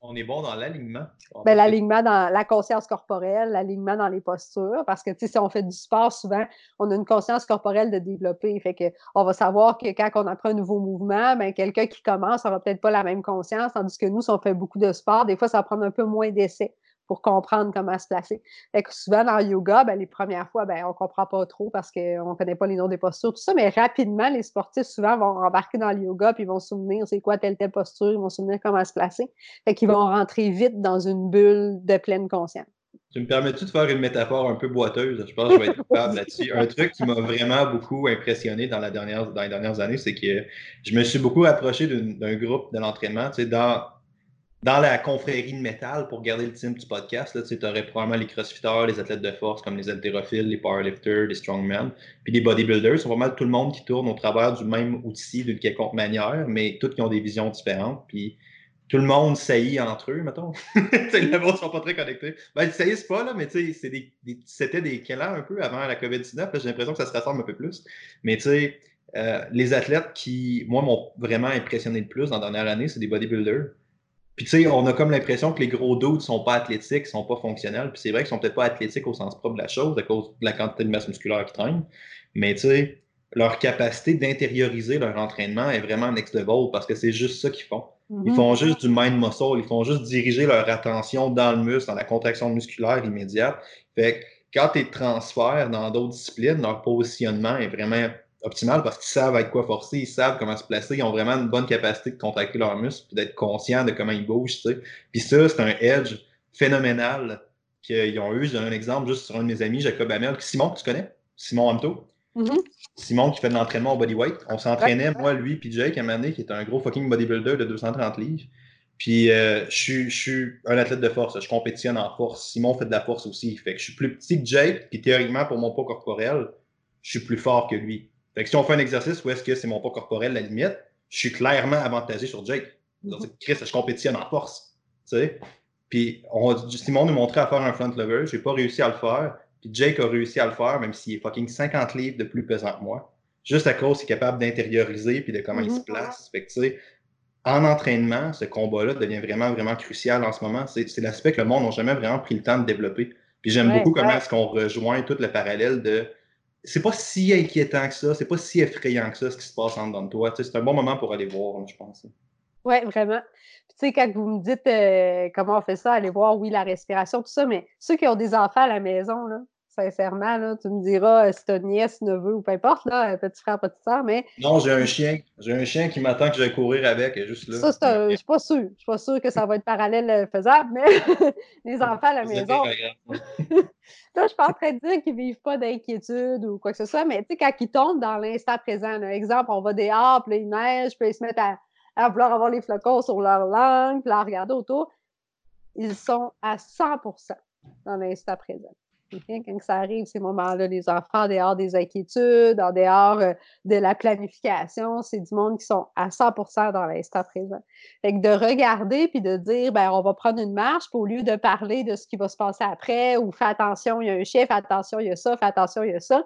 [SPEAKER 1] On est bon dans l'alignement.
[SPEAKER 2] Ben, l'alignement dans la conscience corporelle, l'alignement dans les postures, parce que si on fait du sport, souvent, on a une conscience corporelle de développer. Fait que on va savoir que quand on apprend un nouveau mouvement, ben, quelqu'un qui commence n'aura peut-être pas la même conscience, tandis que nous, si on fait beaucoup de sport, des fois, ça va prendre un peu moins d'essais pour comprendre comment se placer. Fait que souvent, dans le yoga, ben, les premières fois, ben, on ne comprend pas trop parce qu'on ne connaît pas les noms des postures, tout ça, mais rapidement, les sportifs, souvent, vont embarquer dans le yoga, puis ils vont se souvenir c'est quoi telle, telle posture, ils vont se souvenir comment se placer. Fait qu'ils vont rentrer vite dans une bulle de pleine conscience.
[SPEAKER 1] Tu me permets-tu de faire une métaphore un peu boiteuse? Je pense que je vais être capable là-dessus. Un truc qui m'a vraiment beaucoup impressionné dans, la dernière, dans les dernières années, c'est que je me suis beaucoup rapproché d'un groupe de l'entraînement. Tu sais, dans, dans la confrérie de métal, pour garder le thème du podcast, tu aurais probablement les crossfitters, les athlètes de force comme les haltérophiles, les powerlifters, les strongmen, puis les bodybuilders. C'est vraiment tout le monde qui tourne au travers du même outil d'une quelconque manière, mais tous qui ont des visions différentes. Puis tout le monde saillit entre eux, mettons. les ne sont pas très connectés. Ben, ils saillissent pas, là, mais c'était des, des, des un peu avant la COVID-19. J'ai l'impression que ça se rassemble un peu plus. Mais tu sais, euh, les athlètes qui, moi, m'ont vraiment impressionné le plus dans la dernière année, c'est des bodybuilders. Puis, tu sais, on a comme l'impression que les gros ne sont pas athlétiques, sont pas fonctionnels. Puis, c'est vrai qu'ils sont peut-être pas athlétiques au sens propre de la chose, à cause de la quantité de masse musculaire qui traîne. Mais, tu sais, leur capacité d'intérioriser leur entraînement est vraiment next level parce que c'est juste ça qu'ils font. Ils mhm. font juste du mind muscle, ils font juste diriger leur attention dans le muscle, dans la contraction musculaire immédiate. Fait que quand tu transfères dans d'autres disciplines, leur positionnement est vraiment optimal parce qu'ils savent avec quoi forcer, ils savent comment se placer, ils ont vraiment une bonne capacité de contracter leurs muscles et d'être conscients de comment ils bougent. Tu sais. Puis ça, c'est un edge phénoménal qu'ils ont eu. Je donne un exemple juste sur un de mes amis, Jacob Hamel, Simon, tu connais? Simon Amto? Mm-hmm. Simon qui fait de l'entraînement au bodyweight. On s'entraînait, moi, lui, puis Jake, à un qui est un gros fucking bodybuilder de 230 livres. Puis euh, je, suis un athlète de force, je compétitionne en force. Simon fait de la force aussi. Fait que je suis plus petit que Jake, puis théoriquement, pour mon poids corporel, je suis plus fort que lui. Fait que si on fait un exercice où est-ce que c'est mon poids corporel la limite, je suis clairement avantagé sur Jake. Mm-hmm. Chris, je compétitionne en force. Tu sais? Puis Simon nous montrait à faire un front lever, j'ai pas réussi à le faire. Puis Jake a réussi à le faire, même s'il est fucking 50 livres de plus pesant que moi. Juste à cause qu'il est capable d'intérioriser puis de comment il se mm-hmm. place. Fait que, en entraînement, ce combat-là devient vraiment, vraiment crucial en ce moment. C'est l'aspect que le monde n'a jamais vraiment pris le temps de développer. Puis j'aime beaucoup comment est-ce qu'on rejoint tout le parallèle de c'est pas si inquiétant que ça, c'est pas si effrayant que ça ce qui se passe en dedans de toi. c'est un bon moment pour aller voir, je pense.
[SPEAKER 2] Oui, vraiment. tu sais, quand vous me dites euh, comment on fait ça, aller voir, oui, la respiration, tout ça, mais ceux qui ont des enfants à la maison, là, sincèrement, là, tu me diras euh, si t'as nièce, neveu ou peu importe, là, petit frère, petite soeur, mais.
[SPEAKER 1] Non, j'ai un chien. J'ai un chien qui m'attend que je vais courir avec, juste là.
[SPEAKER 2] Ça, je suis pas sûr. Je suis pas sûr que ça va être parallèle euh, faisable, mais les enfants à la maison. là, je suis pas en train de dire qu'ils vivent pas d'inquiétude ou quoi que ce soit, mais tu sais, quand ils tombent dans l'instant présent, là, exemple, on va dehors, puis il neige, puis ils se mettent à, à vouloir avoir les flocons sur leur langue, puis à regarder autour, ils sont à 100% dans l'instant présent. Quand ça arrive, ces moments-là, les enfants, en dehors des inquiétudes, en dehors euh, de la planification, c'est du monde qui sont à 100% dans l'instant présent. Fait que de regarder puis de dire, ben, on va prendre une marche, puis au lieu de parler de ce qui va se passer après, ou fais attention, il y a un chien, fais attention, il y a ça, fais attention, il y a ça,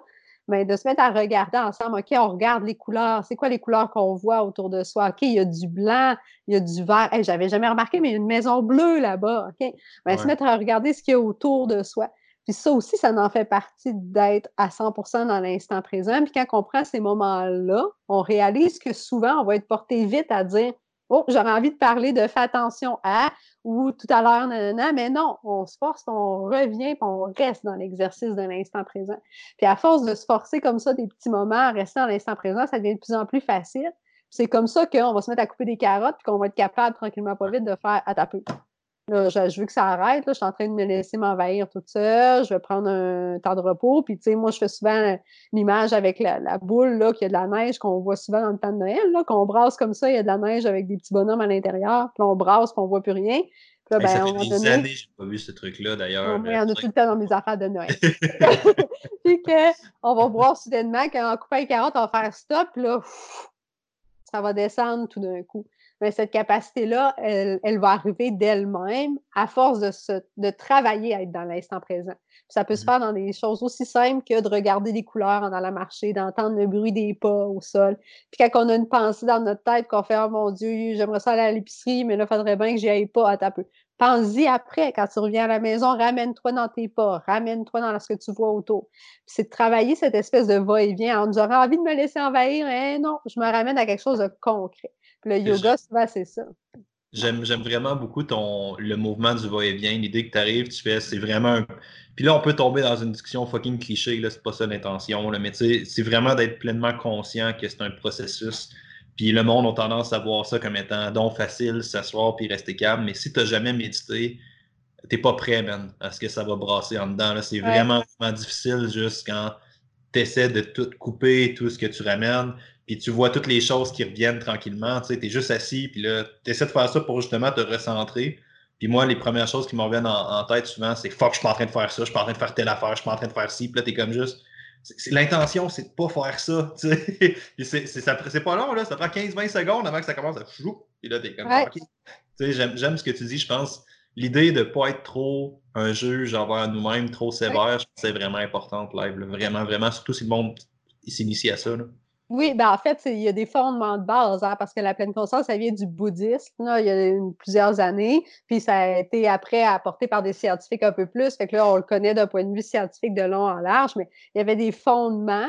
[SPEAKER 2] mais de se mettre à regarder ensemble, OK, on regarde les couleurs. C'est quoi les couleurs qu'on voit autour de soi? OK, il y a du blanc, il y a du vert. Hey, J'avais jamais remarqué, mais il y a une maison bleue là-bas. OK? Ben, Se mettre à regarder ce qu'il y a autour de soi. Puis ça aussi, ça en fait partie d'être à 100% dans l'instant présent. Puis quand on prend ces moments-là, on réalise que souvent, on va être porté vite à dire Oh, j'aurais envie de parler de fais attention à ou tout à l'heure, nanana, mais non, on se force, on revient, puis on reste dans l'exercice de l'instant présent. Puis à force de se forcer comme ça des petits moments à rester dans l'instant présent, ça devient de plus en plus facile. C'est comme ça qu'on va se mettre à couper des carottes, puis qu'on va être capable tranquillement pas vite de faire à taper je, veux que ça arrête. Là, je suis en train de me laisser m'envahir toute seule. Je vais prendre un temps de repos. Puis, tu sais, moi, je fais souvent l'image avec la, boule, là, qu'il y a de la neige qu'on voit souvent dans le temps de Noël, là, qu'on brasse comme ça. Il y a de la neige avec des petits bonhommes à l'intérieur. Puis, on brasse, puis on voit plus rien. Puis
[SPEAKER 1] là, ben, ça fait des années n'ai pas vu ce truc-là, d'ailleurs.
[SPEAKER 2] il y en a tout le temps dans mes affaires de Noël. puis qu'on va voir soudainement qu'en coupant les carottes, on va faire stop. Là, ça va descendre tout d'un coup mais cette capacité-là, elle, va arriver d'elle-même à force de, se, de travailler à être dans l'instant présent. ça peut se mmh faire dans des choses aussi simples que de regarder les couleurs en allant marcher, d'entendre le bruit des pas au sol. Puis quand on a une pensée dans notre tête qu'on fait Oh mon Dieu, j'aimerais ça aller à l'épicerie, mais là, il faudrait bien que j'y aille pas à taper. Pense-y après, quand tu reviens à la maison, ramène-toi dans tes pas, ramène-toi dans ce que tu vois autour. C'est de travailler cette espèce de va-et-vient. On aurait envie de me laisser envahir, mais non, je me ramène à quelque chose de concret le yoga, c'est ça.
[SPEAKER 1] J'aime, vraiment beaucoup ton, le mouvement du va-et-vient, l'idée que tu arrives, tu fais, c'est vraiment Puis là, on peut tomber dans une discussion fucking cliché, là, c'est pas ça l'intention, mais c'est vraiment d'être pleinement conscient que c'est un processus. Puis le monde a tendance à voir ça comme étant donc facile, s'asseoir puis rester calme. Mais si tu n'as jamais médité, t'es pas prêt, man, à ce que ça va brasser en dedans. C'est vraiment, vraiment difficile juste quand tu essaies de tout couper, tout ce que tu ramènes puis tu vois toutes les choses qui reviennent tranquillement. Tu sais, es juste assis, puis là, tu essaies de faire ça pour justement te recentrer. Puis moi, les premières choses qui me reviennent en, tête souvent, c'est fuck, je suis pas en train de faire ça, je suis pas en train de faire telle affaire, je suis pas en train de faire ci. Puis là, t'es comme juste. L'intention, c'est de pas faire ça. Tu sais. c'est pas long, là, ça prend 15-20 secondes avant que ça commence à chou. Puis là, t'es comme OK. Tu sais, j'aime ce que tu dis, je pense. L'idée de ne pas être trop un juge envers nous-mêmes, trop sévère, c'est vraiment important live. Vraiment, vraiment, surtout si le monde s'initie à ça. Là.
[SPEAKER 2] Oui, ben en fait, il y a des fondements de base, hein, parce que la pleine conscience, ça vient du bouddhisme, il y a plusieurs années, puis ça a été après apporté par des scientifiques un peu plus, fait que là, on le connaît d'un point de vue scientifique de long en large, mais il y avait des fondements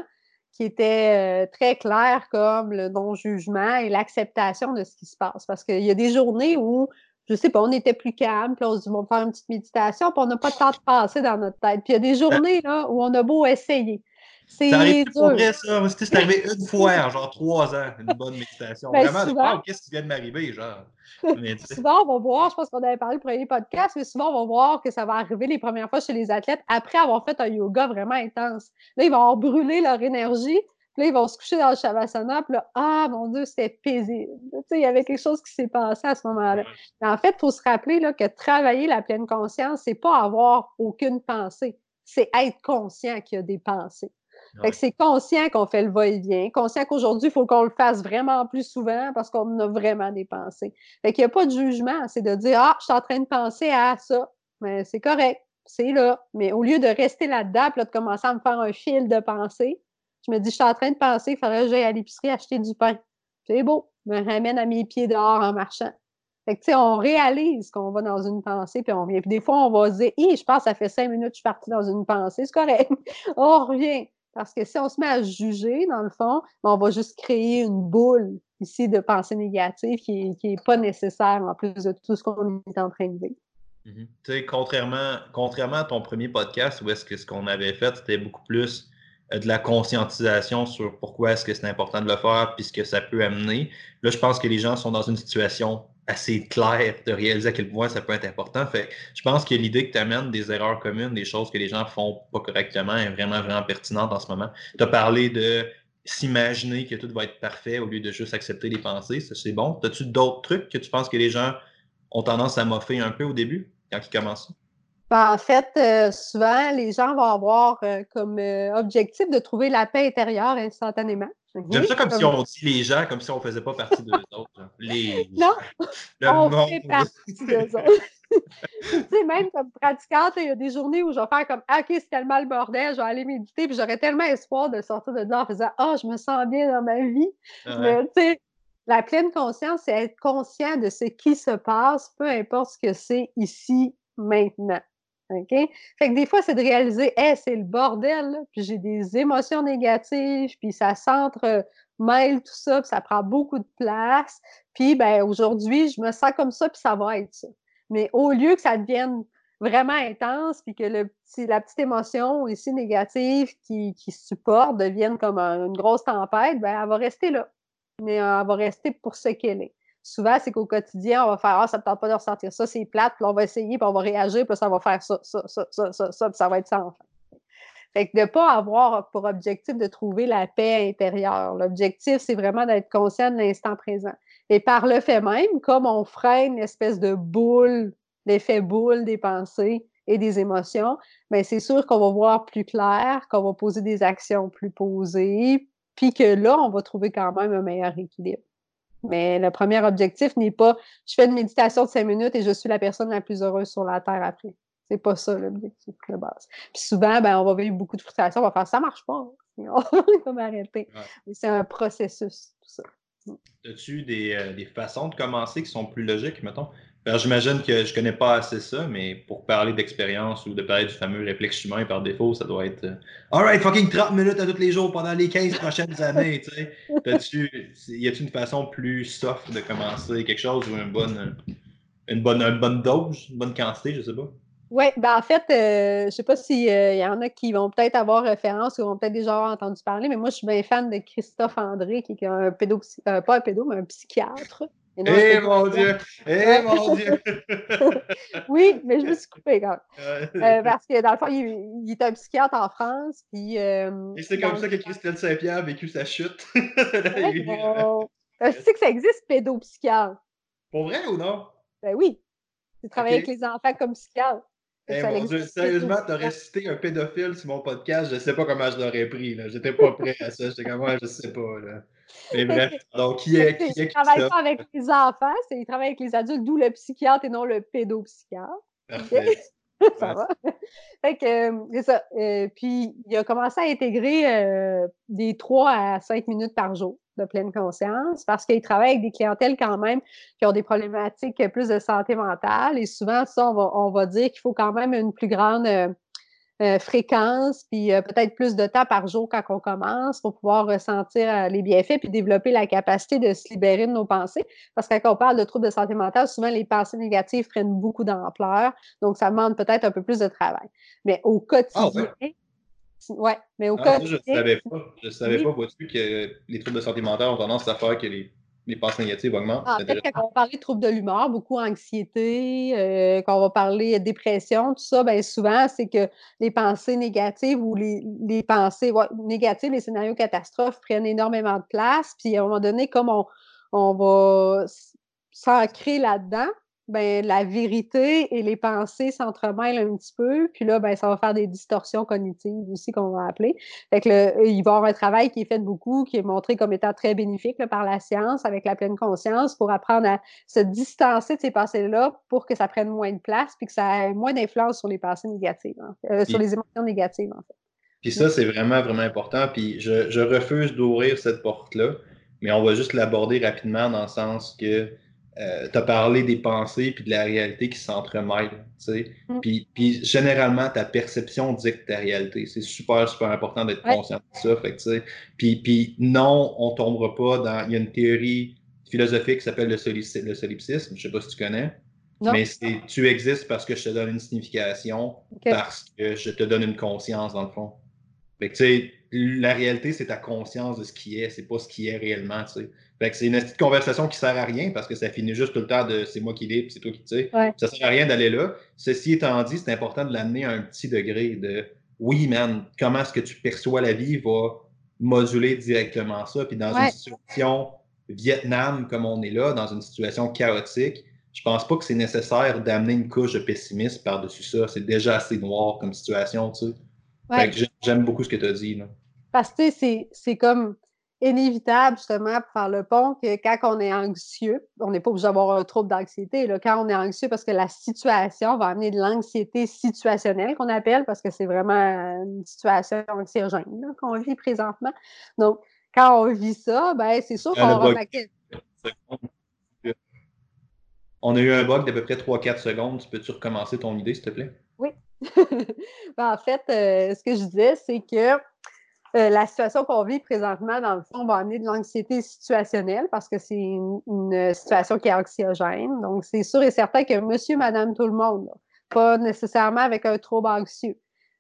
[SPEAKER 2] qui étaient euh, très clairs, comme le non-jugement et l'acceptation de ce qui se passe. Parce qu'il y a des journées où, je sais pas, on était plus calme, puis on se dit, on va faire une petite méditation, puis on n'a pas de temps de passer dans notre tête. Puis il y a des journées là, où on a beau essayer
[SPEAKER 1] c'est vrai, ça? C'est arrivé une fois en genre trois ans, une bonne méditation. Ben, Vraiment, souvent... qu'est-ce qui vient de m'arriver, genre?
[SPEAKER 2] souvent, on va voir, je pense qu'on avait parlé du premier podcast, mais souvent, on va voir que ça va arriver les premières fois chez les athlètes après avoir fait un yoga vraiment intense. Là, ils vont avoir brûlé leur énergie, puis là, ils vont se coucher dans le shavasana, puis là, ah, mon Dieu, c'était paisible. Tu sais, il y avait quelque chose qui s'est passé à ce moment-là. Mais en fait, il faut se rappeler là, que travailler la pleine conscience, c'est pas avoir aucune pensée, c'est être conscient qu'il y a des pensées c'est conscient qu'on fait le va-et-vient, conscient qu'aujourd'hui, il faut qu'on le fasse vraiment plus souvent parce qu'on a vraiment des pensées. Fait qu'il n'y a pas de jugement, c'est de dire Ah, je suis en train de penser à ça. Mais c'est correct, c'est là. Mais au lieu de rester là-dedans, puis de commencer à me faire un fil de pensée, je me dis, je suis en train de penser il faudrait que j'aille à l'épicerie acheter du pain. C'est beau, je me ramène à mes pieds dehors en marchant. Fait que, tu sais, on réalise qu'on va dans une pensée, puis on revient. Puis des fois, on va se dire, je pense ça fait cinq minutes je suis partie dans une pensée, c'est correct. on revient. Parce que si on se met à juger, dans le fond, ben, on va juste créer une boule ici de pensée négative qui n'est pas nécessaire en plus de tout ce qu'on est en train de vivre.
[SPEAKER 1] Mm-hmm. Tu sais, contrairement, contrairement à ton premier podcast où est-ce que ce qu'on avait fait, c'était beaucoup plus de la conscientisation sur pourquoi est-ce que c'est important de le faire puis ce que ça peut amener. Là, je pense que les gens sont dans une situation assez clair de réaliser à quel point ça peut être important. Fait je pense que l'idée que tu amènes des erreurs communes, des choses que les gens font pas correctement est vraiment, vraiment pertinente en ce moment. Tu as parlé de s'imaginer que tout va être parfait au lieu de juste accepter les pensées. Ça, c'est bon. As-tu d'autres trucs que tu penses que les gens ont tendance à moffer un peu au début, quand ils commencent?
[SPEAKER 2] Ben, en fait, euh, souvent, les gens vont avoir euh, comme euh, objectif de trouver la paix intérieure instantanément.
[SPEAKER 1] J'aime ça comme, si on dit les gens, comme si on ne faisait pas partie d'eux autres. Les
[SPEAKER 2] non, on fait partie d'eux autres. tu sais, même comme pratiquante, il y a des journées où je vais faire comme ah, OK, c'est tellement le bordel, je vais aller méditer, puis j'aurais tellement espoir de sortir de là en faisant Ah, je me sens bien dans ma vie. Ah Mais tu sais, la pleine conscience, c'est être conscient de ce qui se passe, peu importe ce que c'est ici, maintenant. OK? Fait que des fois, c'est de réaliser, hey, c'est le bordel, puis j'ai des émotions négatives, puis ça centre mêle tout ça, puis ça prend beaucoup de place. Puis, ben, aujourd'hui, je me sens comme ça, puis ça va être ça. Mais au lieu que ça devienne vraiment intense, puis que le petit, la petite émotion ici négative qui, qui supporte devienne comme une grosse tempête, ben, elle va rester là. Mais elle va rester pour ce qu'elle est souvent, c'est qu'au quotidien, on va faire Ah, ça ne tente pas de ressentir ça, c'est plate, puis on va essayer, puis on va réagir, puis ça va faire ça, ça, ça, ça, ça, ça, puis ça va être ça enfin. Fait que de ne pas avoir pour objectif de trouver la paix intérieure. L'objectif, c'est vraiment d'être conscient de l'instant présent. Et par le fait même, comme on freine une espèce de boule, l'effet boule des pensées et des émotions, bien, c'est sûr qu'on va voir plus clair, qu'on va poser des actions plus posées, puis que là, on va trouver quand même un meilleur équilibre. Mais le premier objectif n'est pas je fais une méditation de cinq minutes et je suis la personne la plus heureuse sur la Terre après. C'est pas ça l'objectif de base. Puis souvent, ben, on va vivre beaucoup de frustration, on va faire ça marche pas. On va m'arrêter. C'est un processus, tout ça.
[SPEAKER 1] As-tu des, euh, des, façons de commencer qui sont plus logiques, mettons? J'imagine que je connais pas assez ça, mais pour parler d'expérience ou de parler du fameux réflexe humain par défaut, ça doit être euh, Alright, fucking 30 minutes à tous les jours pendant les 15 prochaines années. Tu sais. Y a-t-il une façon plus soft de commencer quelque chose ou une bonne, une bonne, une bonne dose, une bonne quantité, je sais pas?
[SPEAKER 2] Oui, ben en fait, euh, je sais pas s'il euh, y en a qui vont peut-être avoir référence ou vont peut-être déjà entendu parler, mais moi, je suis bien fan de Christophe André, qui est un pédo, pas un pédo, mais un psychiatre.
[SPEAKER 1] Eh mon Dieu! Eh mon Dieu!
[SPEAKER 2] oui, mais je me suis coupée quand même. Euh, parce que dans le fond, il, il, est un psychiatre en France. Puis, euh,
[SPEAKER 1] Et c'est comme ça que Christelle Saint-Pierre a vécu sa chute.
[SPEAKER 2] euh, tu sais que ça existe, pédopsychiatre.
[SPEAKER 1] Pour vrai ou non?
[SPEAKER 2] Ben oui. Tu travailles avec les enfants comme psychiatre.
[SPEAKER 1] Eh mon Dieu, sérieusement, t'aurais cité un pédophile sur mon podcast, je sais pas comment je l'aurais pris. J'étais pas prêt à ça. J'étais comme, ouais, je sais pas. Là. Mais bref, donc qui est qui est
[SPEAKER 2] Il travaille pas avec les enfants, il travaille avec les adultes, d'où le psychiatre et non le pédopsychiatre.
[SPEAKER 1] Parfait.
[SPEAKER 2] ça va. fait que, euh, c'est ça. Euh, puis, il a commencé à intégrer euh, des 3 à 5 minutes par jour de pleine conscience parce qu'il travaille avec des clientèles quand même qui ont des problématiques plus de santé mentale. Et souvent, ça, on va, on va dire qu'il faut quand même une plus grande fréquence, puis euh, peut-être plus de temps par jour quand on commence pour pouvoir ressentir euh, les bienfaits, puis développer la capacité de se libérer de nos pensées. Parce que quand on parle de troubles de santé mentale, souvent les pensées négatives prennent beaucoup d'ampleur, donc ça demande peut-être un peu plus de travail. Mais au quotidien, ah, ouais. mais au
[SPEAKER 1] ah, quotidien. je ne savais pas. Je savais pas, vois-tu, que les troubles de santé mentale ont tendance à faire que les les pensées négatives augmentent.
[SPEAKER 2] En fait, quand on va parler de troubles de l'humeur, beaucoup anxiété, euh, quand on va parler de dépression, tout ça, bien souvent, c'est que les pensées négatives ou les, les pensées négatives, les scénarios catastrophes prennent énormément de place. Puis à un moment donné, comme on, on va s'ancrer là-dedans, ben, la vérité et les pensées s'entremêlent un petit peu. Puis là, ben, ça va faire des distorsions cognitives aussi qu'on va appeler. Fait que le, il va y avoir un travail qui est fait beaucoup, qui est montré comme étant très bénéfique par la science, avec la pleine conscience, pour apprendre à se distancer de ces pensées-là pour que ça prenne moins de place, puis que ça ait moins d'influence sur les pensées négatives, euh, sur les émotions négatives, en fait.
[SPEAKER 1] Puis ça, c'est vraiment, vraiment important. Puis je, je refuse d'ouvrir cette porte-là, mais on va juste l'aborder rapidement dans le sens que euh, tu as parlé des pensées puis de la réalité qui s'entremêlent. Mm. Puis, puis, généralement, ta perception dicte ta réalité. C'est super, super important d'être conscient de ça. Fait puis, puis non, on tombera pas dans. Il y a une théorie philosophique qui s'appelle le, solipsisme. Je ne sais pas si tu connais. Mais c'est tu existes parce que je te donne une signification, parce que je te donne une conscience, dans le fond. Fait que, la réalité, c'est ta conscience de ce qui est, c'est pas ce qui est réellement. sais. Fait que c'est une petite conversation qui sert à rien parce que ça finit juste tout le temps de c'est moi qui l'ai, c'est toi qui sais. Ouais. Ça sert à rien d'aller là. Ceci étant dit, c'est important de l'amener à un petit degré de oui, man, comment est-ce que tu perçois la vie va moduler directement ça. Puis dans une situation Vietnam comme on est là, dans une situation chaotique, je pense pas que c'est nécessaire d'amener une couche de pessimisme par-dessus ça. C'est déjà assez noir comme situation, tu sais. J'aime beaucoup ce que tu as dit. Là.
[SPEAKER 2] Parce que c'est comme inévitable, justement, pour faire le pont, que quand on est anxieux, on n'est pas obligé d'avoir un trouble d'anxiété. Quand on est anxieux, parce que la situation va amener de l'anxiété situationnelle, qu'on appelle, parce que c'est vraiment une situation anxiogène qu'on vit présentement. Donc, quand on vit ça, ben, c'est sûr qu'on remarque.
[SPEAKER 1] On a eu un bug d'à peu près 3-4 secondes. Tu peux-tu recommencer ton idée, s'il te plaît?
[SPEAKER 2] Oui. Ben, en fait, euh, ce que je disais, c'est que euh, la situation qu'on vit présentement, dans le fond, va amener de l'anxiété situationnelle parce que c'est une, situation qui est anxiogène. Donc, c'est sûr et certain que monsieur, madame, tout le monde, pas nécessairement avec un trouble anxieux,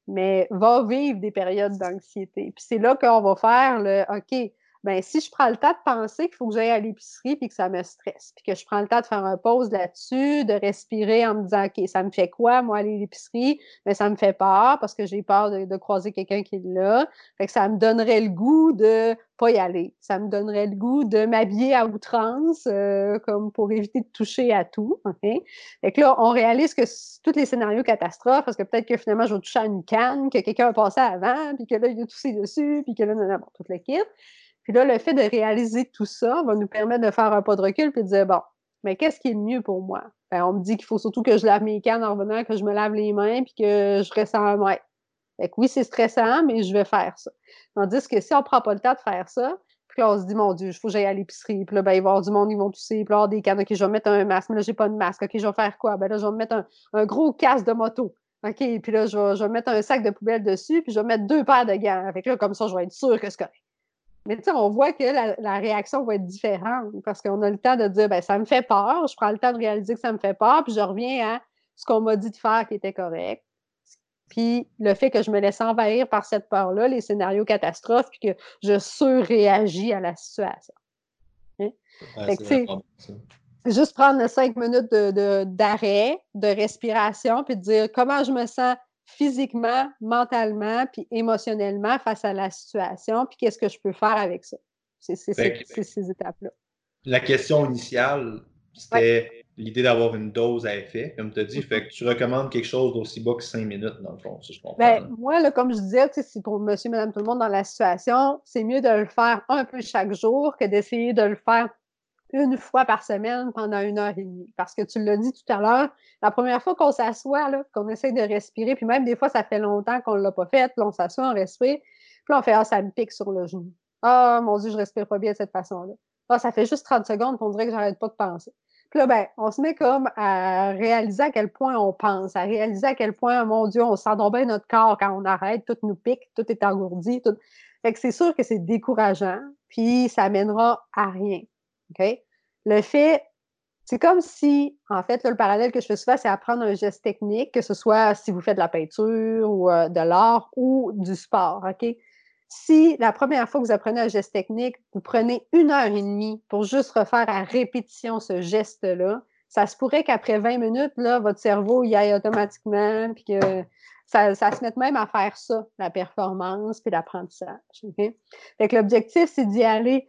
[SPEAKER 2] mais va vivre des périodes d'anxiété. Puis c'est là qu'on va faire le OK, ben si je prends le temps de penser qu'il faut que j'aille à l'épicerie puis que ça me stresse, puis que je prends le temps de faire un pause là-dessus, de respirer en me disant OK, ça me fait quoi, moi, aller à l'épicerie? Mais ben, ça me fait peur parce que j'ai peur de, croiser quelqu'un qui est là. Fait que ça me donnerait le goût de pas y aller. Ça me donnerait le goût de m'habiller à outrance, euh, comme pour éviter de toucher à tout. OK? Fait que là, on réalise que tous les scénarios catastrophes, parce que peut-être que finalement, je vais toucher à une canne, que quelqu'un a passé avant, puis que là, il a toussé dessus, puis que là, non, non, bon, toute l'équipe. Puis là, le fait de réaliser tout ça va nous permettre de faire un pas de recul puis de dire, bon, mais qu'est-ce qui est le mieux pour moi? Ben, on me dit qu'il faut surtout que je lave mes cannes en revenant, que je me lave les mains puis que je reste en ouais. Fait que oui, c'est stressant, mais je vais faire ça. Tandis que si on prend pas le temps de faire ça, puis là, on se dit, mon Dieu, il faut que j'aille à l'épicerie. Puis là, ben, il va y avoir du monde, ils vont tousser. Puis là, il avoir des cannes. OK, je vais mettre un masque. Mais là, j'ai pas de masque. OK, je vais faire quoi? Ben là, je vais mettre un, gros casque de moto. OK, puis là, je vais, je mettre un sac de poubelle dessus. Puis je vais mettre deux paires de gants. Fait que là, comme ça, je vais être sûr que c'est correct. Mais tu sais, on voit que la, réaction va être différente parce qu'on a le temps de dire, ben ça me fait peur, je prends le temps de réaliser que ça me fait peur, puis je reviens à ce qu'on m'a dit de faire qui était correct. Puis le fait que je me laisse envahir par cette peur-là, les scénarios catastrophes, puis que je surréagis à la situation. Hein? juste prendre cinq minutes d'arrêt, de, de respiration, puis de dire comment je me sens physiquement, mentalement, puis émotionnellement face à la situation, puis qu'est-ce que je peux faire avec ça? C'est ces étapes-là.
[SPEAKER 1] La question initiale, c'était l'idée d'avoir une dose à effet, comme tu as dit. Fait que tu recommandes quelque chose d'aussi bas que cinq minutes, dans le fond, si je comprends.
[SPEAKER 2] Ben, moi, là, comme je disais, si pour monsieur, madame, tout le monde dans la situation, c'est mieux de le faire un peu chaque jour que d'essayer de le faire une fois par semaine pendant une heure et demie. Parce que tu l'as dit tout à l'heure, la première fois qu'on s'assoit, qu'on essaie de respirer, puis même des fois, ça fait longtemps qu'on ne l'a pas fait, puis on s'assoit, on respire, puis là, on fait Ah, ça me pique sur le genou. Ah, mon Dieu, je respire pas bien de cette façon-là. Ah, ça fait juste 30 secondes, puis on dirait que j'arrête pas de penser. Puis là, ben, on se met comme à réaliser à quel point on pense, à réaliser à quel point, mon Dieu, on sent bien notre corps quand on arrête, tout nous pique, tout est engourdi. Tout... Fait que c'est sûr que c'est décourageant, puis ça mènera à rien. OK? Le fait, c'est comme si, en fait, le parallèle que je fais souvent, c'est apprendre un geste technique, que ce soit si vous faites de la peinture ou euh, de l'art ou du sport. OK? Si la première fois que vous apprenez un geste technique, vous prenez une heure et demie pour juste refaire à répétition ce geste-là, ça se pourrait qu'après 20 minutes, là, votre cerveau y aille automatiquement, puis que ça, se mette même à faire ça, la performance, puis l'apprentissage. Fait que l'objectif, c'est d'y aller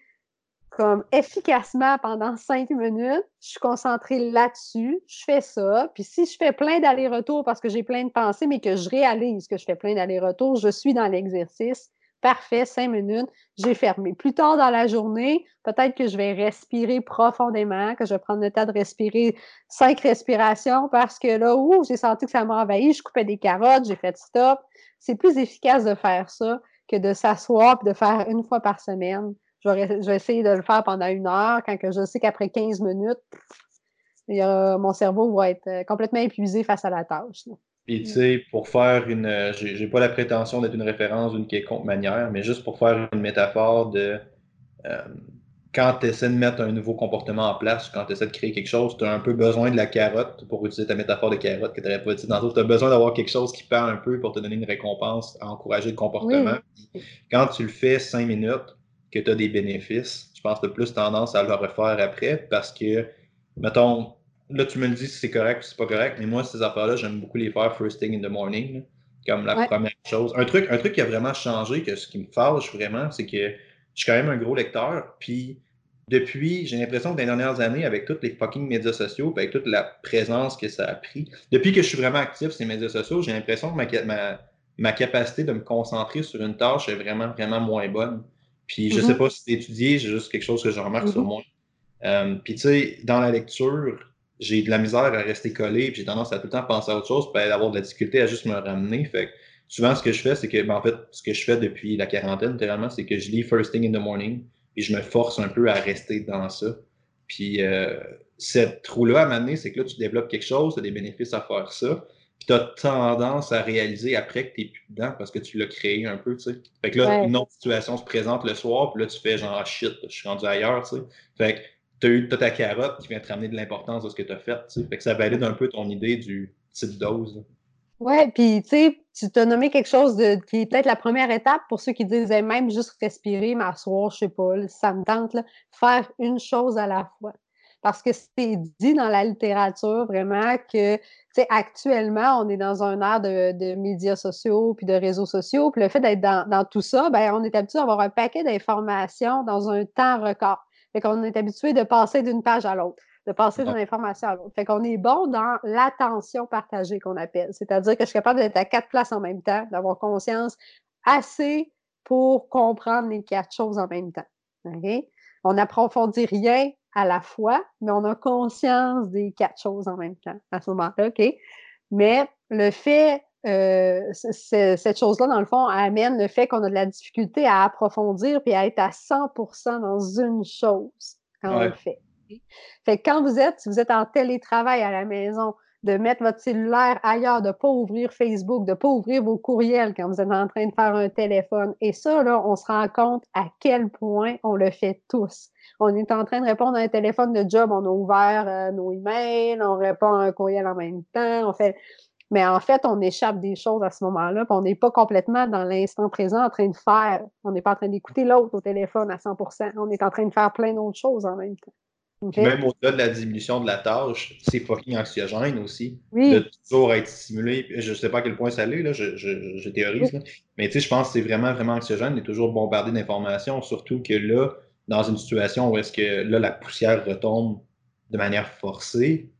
[SPEAKER 2] comme efficacement pendant cinq minutes. Je suis concentrée là-dessus. Je fais ça. Puis si je fais plein d'allers-retours parce que j'ai plein de pensées, mais que je réalise que je fais plein d'allers-retours, je suis dans l'exercice. Parfait, cinq minutes, j'ai fermé. Plus tard dans la journée, peut-être que je vais respirer profondément, que je vais prendre le temps de respirer cinq respirations parce que là, où j'ai senti que ça m'a envahi, je coupais des carottes, j'ai fait stop. C'est plus efficace de faire ça que de s'asseoir et de faire une fois par semaine. Je vais, essayer de le faire pendant une heure quand que je sais qu'après 15 minutes, mon cerveau va être euh, complètement épuisé face à la tâche.
[SPEAKER 1] Puis, tu sais, pour faire une. Euh, j'ai pas la prétention d'être une référence d'une quelconque manière, mais juste pour faire une métaphore de. Euh, quand tu essaies de mettre un nouveau comportement en place, quand tu essaies de créer quelque chose, tu as un peu besoin de la carotte, pour utiliser ta métaphore de carotte que tu n'avais pas dit tantôt. Tu as besoin d'avoir quelque chose qui parle un peu pour te donner une récompense, à encourager le comportement. Quand tu le fais cinq minutes, que tu as des bénéfices, je pense que tu as plus tendance à le refaire après parce que, mettons, là, tu me le dis si c'est correct ou si c'est pas correct, mais moi, ces affaires-là, j'aime beaucoup les faire first thing in the morning, comme la première chose. Un truc, un truc qui a vraiment changé, que ce qui me fâche vraiment, c'est que je suis quand même un gros lecteur, puis depuis, j'ai l'impression que dans les dernières années, avec tous les fucking médias sociaux, avec toute la présence que ça a pris, depuis que je suis vraiment actif sur les médias sociaux, j'ai l'impression que ma, ma, ma, capacité de me concentrer sur une tâche est vraiment, vraiment moins bonne. Puis je sais mm-hmm. pas si c'est étudié, j'ai juste quelque chose que je remarque sur mm-hmm. moi. Euh, puis tu sais, dans la lecture, j'ai de la misère à rester collé, puis j'ai tendance à tout le temps penser à autre chose, puis à avoir de la difficulté à juste me ramener. Fait que souvent, ce que je fais, c'est que, ben, en fait, ce que je fais depuis la quarantaine, littéralement, c'est que je lis First Thing in the Morning, puis je me force un peu à rester dans ça. Puis euh, cette trou-là, à m'amener, c'est que là, tu développes quelque chose, tu as des bénéfices à faire ça, puis tu as tendance à réaliser après que tu n'es plus dedans parce que tu l'as créé un peu, tu sais. Fait que là, une autre situation se présente le soir, puis là, tu fais genre, shit, je suis rendu ailleurs, tu sais. Fait que tu as eu ta carotte qui vient te ramener de l'importance de ce que tu as fait. Fait que ça valide un peu ton idée du petite dose.
[SPEAKER 2] Oui, puis tu sais, tu t'as nommé quelque chose de, qui est peut-être la première étape pour ceux qui disent même juste respirer, m'asseoir, je sais pas, ça me tente, là, faire une chose à la fois. Parce que c'est dit dans la littérature vraiment que, tu sais, actuellement, on est dans un ère de, médias sociaux puis de réseaux sociaux. Puis le fait d'être dans, dans, tout ça, ben, on est habitué à avoir un paquet d'informations dans un temps record. Fait qu'on est habitué de passer d'une page à l'autre, de passer d'une information à l'autre. Fait qu'on est bon dans l'attention partagée qu'on appelle. C'est-à-dire que je suis capable d'être à quatre places en même temps, d'avoir conscience assez pour comprendre les quatre choses en même temps. On n'approfondit rien à la fois, mais on a conscience des quatre choses en même temps à ce moment-là, OK? Mais le fait euh, cette chose-là, dans le fond, amène le fait qu'on a de la difficulté à approfondir puis à être à 100% dans une chose quand on le fait. Fait que quand vous êtes, si vous êtes en télétravail à la maison, de mettre votre cellulaire ailleurs, de ne pas ouvrir Facebook, de ne pas ouvrir vos courriels quand vous êtes en train de faire un téléphone. Et ça, là, on se rend compte à quel point on le fait tous. On est en train de répondre à un téléphone de job, on a ouvert euh, nos emails, on répond à un courriel en même temps, on fait mais en fait, on échappe des choses à ce moment-là, on n'est pas complètement dans l'instant présent en train de faire. On n'est pas en train d'écouter l'autre au téléphone à 100% On est en train de faire plein d'autres choses en même temps.
[SPEAKER 1] Même au-delà de la diminution de la tâche, c'est fucking anxiogène aussi. Oui. De toujours être stimulé. Je ne sais pas à quel point ça l'est, là, je, je, théorise. Mais tu sais, je pense que c'est vraiment, vraiment anxiogène d'être toujours bombardé d'informations, surtout que là, dans une situation où est-ce que là, la poussière retombe de manière forcée,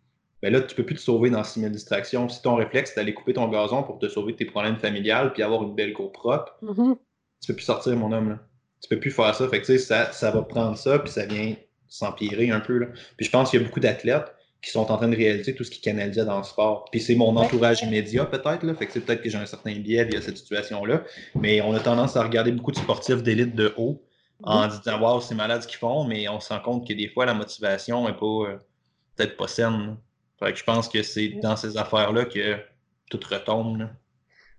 [SPEAKER 1] ben là, tu peux plus te sauver dans 6000 distractions. Si ton réflexe, c'est d'aller couper ton gazon pour te sauver de tes problèmes familiales puis avoir une belle cour propre, mm-hmm. tu peux plus sortir, mon homme. Là. Tu peux plus faire ça. Fait que, ça, ça va prendre ça, puis ça vient s'empirer un peu. Là. Puis je pense qu'il y a beaucoup d'athlètes qui sont en train de réaliser tout ce qu'ils canalisaient dans le sport. Puis c'est mon entourage immédiat peut-être, là, fait que c'est peut-être que j'ai un certain biais via cette situation-là, mais on a tendance à regarder beaucoup de sportifs d'élite de haut en disant « Wow, c'est malade ce qu'ils font », mais on se rend compte que des fois, la motivation n'est pas, euh, peut-être pas saine. Fait que je pense que c'est dans ces affaires-là que tout retombe.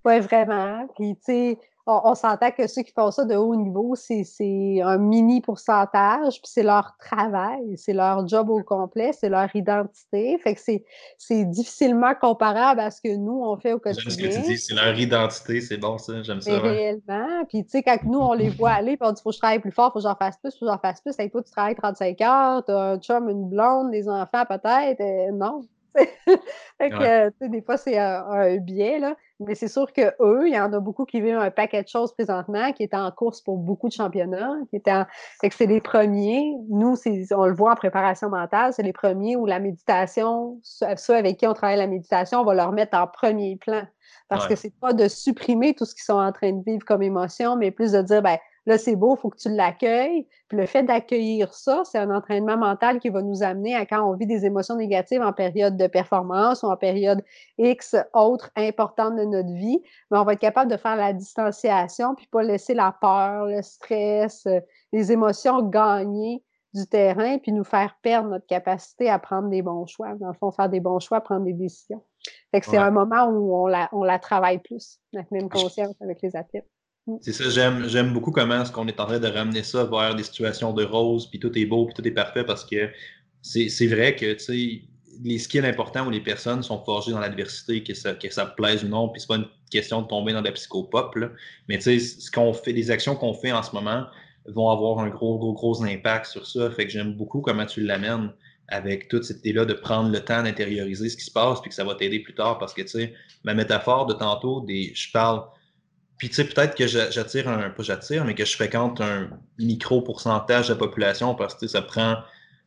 [SPEAKER 2] Oui, vraiment. Puis, tu sais, on, s'entend que ceux qui font ça de haut niveau, c'est un mini pourcentage, puis c'est leur travail, c'est leur job au complet, c'est leur identité. Fait que c'est difficilement comparable à ce que nous, on fait au quotidien.
[SPEAKER 1] J'aime ce que tu dis, c'est leur identité, c'est bon ça, j'aime ça.
[SPEAKER 2] réellement, puis tu sais, quand nous, on les voit aller, puis on dit, faut que je travaille plus fort, faut que j'en fasse plus, faut que j'en fasse plus. Avec toi, tu travailles 35 heures, t'as un chum, une blonde, des enfants peut-être. Euh, non, fait que, des fois, c'est un, biais, là. Mais c'est sûr qu'eux, il y en a beaucoup qui vivent un paquet de choses présentement, qui étaient en course pour beaucoup de championnats, qui étaient en... Fait que c'est les premiers. Nous, on le voit en préparation mentale, c'est les premiers où la méditation, ceux avec qui on travaille la méditation, on va leur mettre en premier plan. Parce que c'est pas de supprimer tout ce qu'ils sont en train de vivre comme émotion, mais plus de dire, ben, Là, c'est beau, il faut que tu l'accueilles. Puis le fait d'accueillir ça, c'est un entraînement mental qui va nous amener à quand on vit des émotions négatives en période de performance ou en période X autre importante de notre vie, mais on va être capable de faire la distanciation puis pas laisser la peur, le stress, euh, les émotions gagner du terrain puis nous faire perdre notre capacité à prendre des bons choix. Dans le fond, faire des bons choix, prendre des décisions. Fait que c'est un moment où on la, on la travaille plus, la même conscience avec les athlètes.
[SPEAKER 1] Mm. C'est ça, j'aime, beaucoup comment est-ce qu'on est en train de ramener ça vers des situations de rose, puis tout est beau, puis tout est parfait, parce que c'est, vrai que, les skills importants où les personnes sont forgées dans l'adversité, que ça, plaise ou non, puis c'est pas une question de tomber dans la psychopop, mais ce qu'on fait, les actions qu'on fait en ce moment vont avoir un gros, gros, gros impact sur ça. Fait que j'aime beaucoup comment tu l'amènes avec toute cette idée-là de prendre le temps d'intérioriser ce qui se passe, puis que ça va t'aider plus tard, parce que, ma métaphore de tantôt, des, je parle puis, tu sais, peut-être que j'attire un, pas j'attire, mais que je fréquente un micro pourcentage de la population parce que ça prend,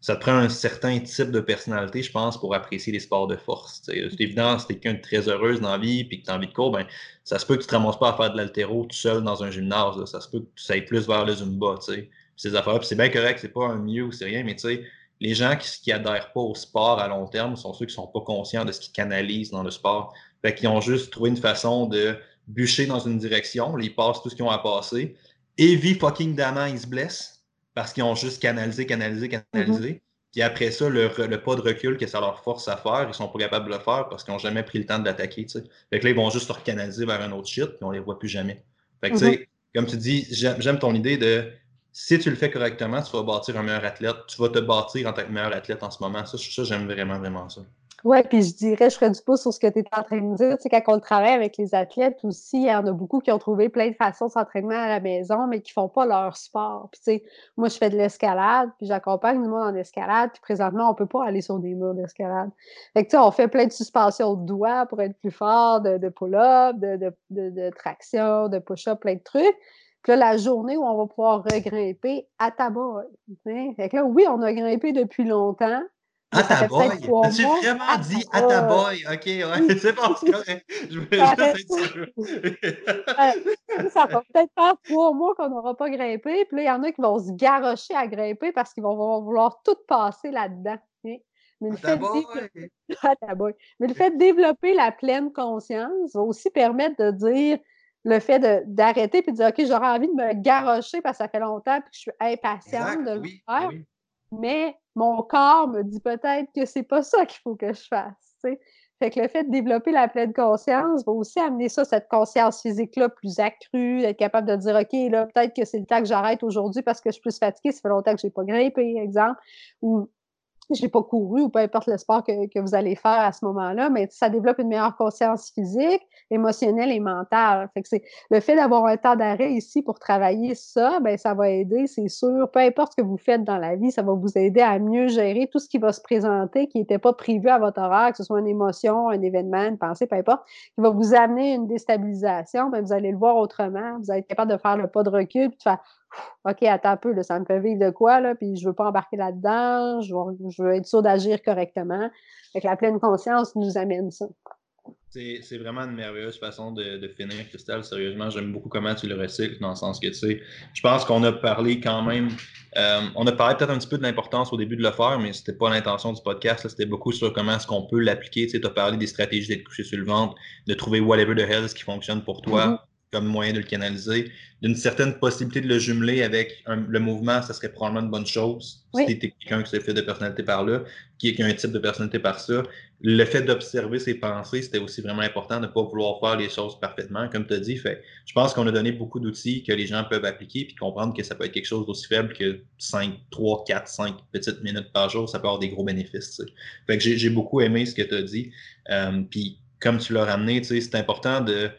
[SPEAKER 1] ça prend un certain type de personnalité, je pense, pour apprécier les sports de force. C'est évident, si t'es quelqu'un de très heureuse dans la vie puis que tu as envie de cours, ben, ça se peut que tu te ramasses pas à faire de l'altéro tout seul dans un gymnase. Ça se peut que tu ailles plus vers le Zumba, tu sais. Ces affaires, c'est bien correct, c'est pas un mieux ou c'est rien, mais tu sais, les gens qui, qui adhèrent pas au sport à long terme sont ceux qui sont pas conscients de ce qu'ils canalisent dans le sport. Fait qu'ils ont juste trouvé une façon de bûcher dans une direction, ils passent tout ce qu'ils ont à passer. Evie fucking Dama, ils se blessent parce qu'ils ont juste canalisé, canalisé, canalisé. Mm-hmm. Puis après ça, le, pas de recul que ça leur force à faire, ils sont pas capables de le faire parce qu'ils n'ont jamais pris le temps de l'attaquer. Fait que là, ils vont juste se recanaliser vers un autre shit, puis on les voit plus jamais. Fait que, tu sais, mm-hmm. comme tu dis, j'aime ton idée de si tu le fais correctement, tu vas bâtir un meilleur athlète. Tu vas te bâtir en tant que meilleur athlète en ce moment. Ça, ça j'aime vraiment, vraiment ça.
[SPEAKER 2] Oui, puis je dirais, je ferais du pouce sur ce que tu es en train de dire. Tu sais, quand on travaille avec les athlètes aussi, il y en a beaucoup qui ont trouvé plein de façons de s'entraîner à la maison, mais qui font pas leur sport. Puis, tu sais, moi, je fais de l'escalade, puis j'accompagne le monde en escalade, puis présentement, on peut pas aller sur des murs d'escalade. Fait que, tu sais, on fait plein de suspensions de doigts pour être plus fort, de, de pull-up, de, de, de, traction, de push-up, plein de trucs. Puis là, la journée où on va pouvoir regrimper à tabac. Fait que là, oui, on a grimpé depuis longtemps,
[SPEAKER 1] à ta boy. As-tu vraiment dit à ta boy? OK, ouais, c'est bon, c'est correct. Je veux juste
[SPEAKER 2] être ça va peut-être faire trois mois qu'on n'aura pas grimpé. Puis là, il y en a qui vont se garrocher à grimper parce qu'ils vont vouloir tout passer là-dedans. Mais le, fait de... Mais le fait de développer la pleine conscience va aussi permettre de dire le fait d'arrêter puis de dire OK, j'aurais envie de me garrocher parce que ça fait longtemps et que je suis impatiente de le faire. Mais mon corps me dit peut-être que c'est pas ça qu'il faut que je fasse. Fait que le fait de développer la pleine conscience va aussi amener ça, cette conscience physique-là plus accrue, être capable de dire, OK, là, peut-être que c'est le temps que j'arrête aujourd'hui parce que je suis plus fatiguée, ça fait longtemps que je n'ai pas grimpé, exemple, je n'ai pas couru ou peu importe le sport que, que, vous allez faire à ce moment-là, mais ça développe une meilleure conscience physique, émotionnelle et mentale. Fait que c'est le fait d'avoir un temps d'arrêt ici pour travailler ça, ben ça va aider, c'est sûr. Peu importe ce que vous faites dans la vie, ça va vous aider à mieux gérer tout ce qui va se présenter, qui n'était pas prévu à votre horaire, que ce soit une émotion, un événement, une pensée, peu importe, qui va vous amener une déstabilisation, ben vous allez le voir autrement. Vous allez être capable de faire le pas de recul, puis de faire OK, attends un peu, là, ça me fait vivre de quoi, là, puis je veux pas embarquer là-dedans, je veux, être sûr d'agir correctement. Fait que la pleine conscience nous amène ça.
[SPEAKER 1] C'est vraiment une merveilleuse façon de, finir, Christelle. Sérieusement, j'aime beaucoup comment tu le recycles, dans le sens que, tu sais, je pense qu'on a parlé quand même, euh, on a parlé peut-être un petit peu de l'importance au début de le faire, mais c'était pas l'intention du podcast. C'était beaucoup sur comment est-ce qu'on peut l'appliquer. Tu sais, as parlé des stratégies d'être couché sur le ventre, de trouver whatever the hell qui fonctionne pour toi. Mm-hmm comme moyen de le canaliser. D'une certaine possibilité de le jumeler avec le mouvement, ça serait probablement une bonne chose. Si tu es quelqu'un qui s'est fait de personnalité par là, qui, a un type de personnalité par ça. Le fait d'observer ses pensées, c'était aussi vraiment important de ne pas vouloir faire les choses parfaitement, comme tu as dit. Fait, je pense qu'on a donné beaucoup d'outils que les gens peuvent appliquer puis comprendre que ça peut être quelque chose d'aussi faible que 5, 3, 4, 5 petites minutes par jour, ça peut avoir des gros bénéfices. Fait que j'ai beaucoup aimé ce que tu as dit. Euh, puis comme tu l'as ramené, c'est important de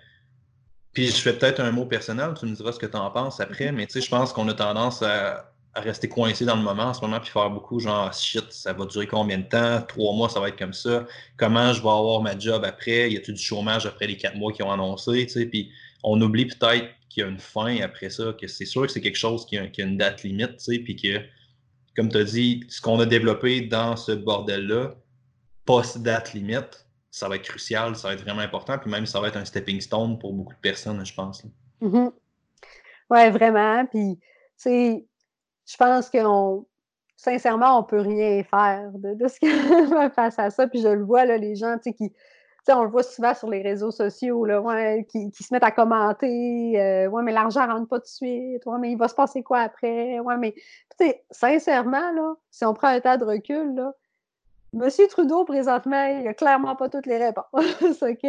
[SPEAKER 1] puis je fais peut-être un mot personnel, tu me diras ce que tu en penses après, mais tu sais, je pense qu'on a tendance à, rester coincé dans le moment en ce moment, puis faire beaucoup genre shit, ça va durer combien de temps? Trois mois, ça va être comme ça. Comment je vais avoir ma job après? Y a-t-il du chômage après les quatre mois qu'ils ont annoncé? Tu sais, puis on oublie peut-être qu'il y a une fin après ça, que c'est sûr que c'est quelque chose qui a, qui a, une date limite, tu sais, puis que, comme tu as dit, ce qu'on a développé dans ce bordel-là, post-date limite, ça va être crucial, ça va être vraiment important, puis même ça va être un stepping stone pour beaucoup de personnes, je pense.
[SPEAKER 2] Mm-hmm. Oui, vraiment. Puis, tu sais, je pense qu'on, sincèrement, on ne peut rien faire de, ce va face à ça. Puis je le vois, là, les gens, tu sais, qui, on le voit souvent sur les réseaux sociaux, là, ouais, qui, se mettent à commenter euh, Ouais, mais l'argent ne rentre pas tout de suite. Ouais, mais il va se passer quoi après? Ouais, mais sincèrement, là, si on prend un tas de recul, là, Monsieur Trudeau, présentement, il n'a clairement pas toutes les réponses. OK?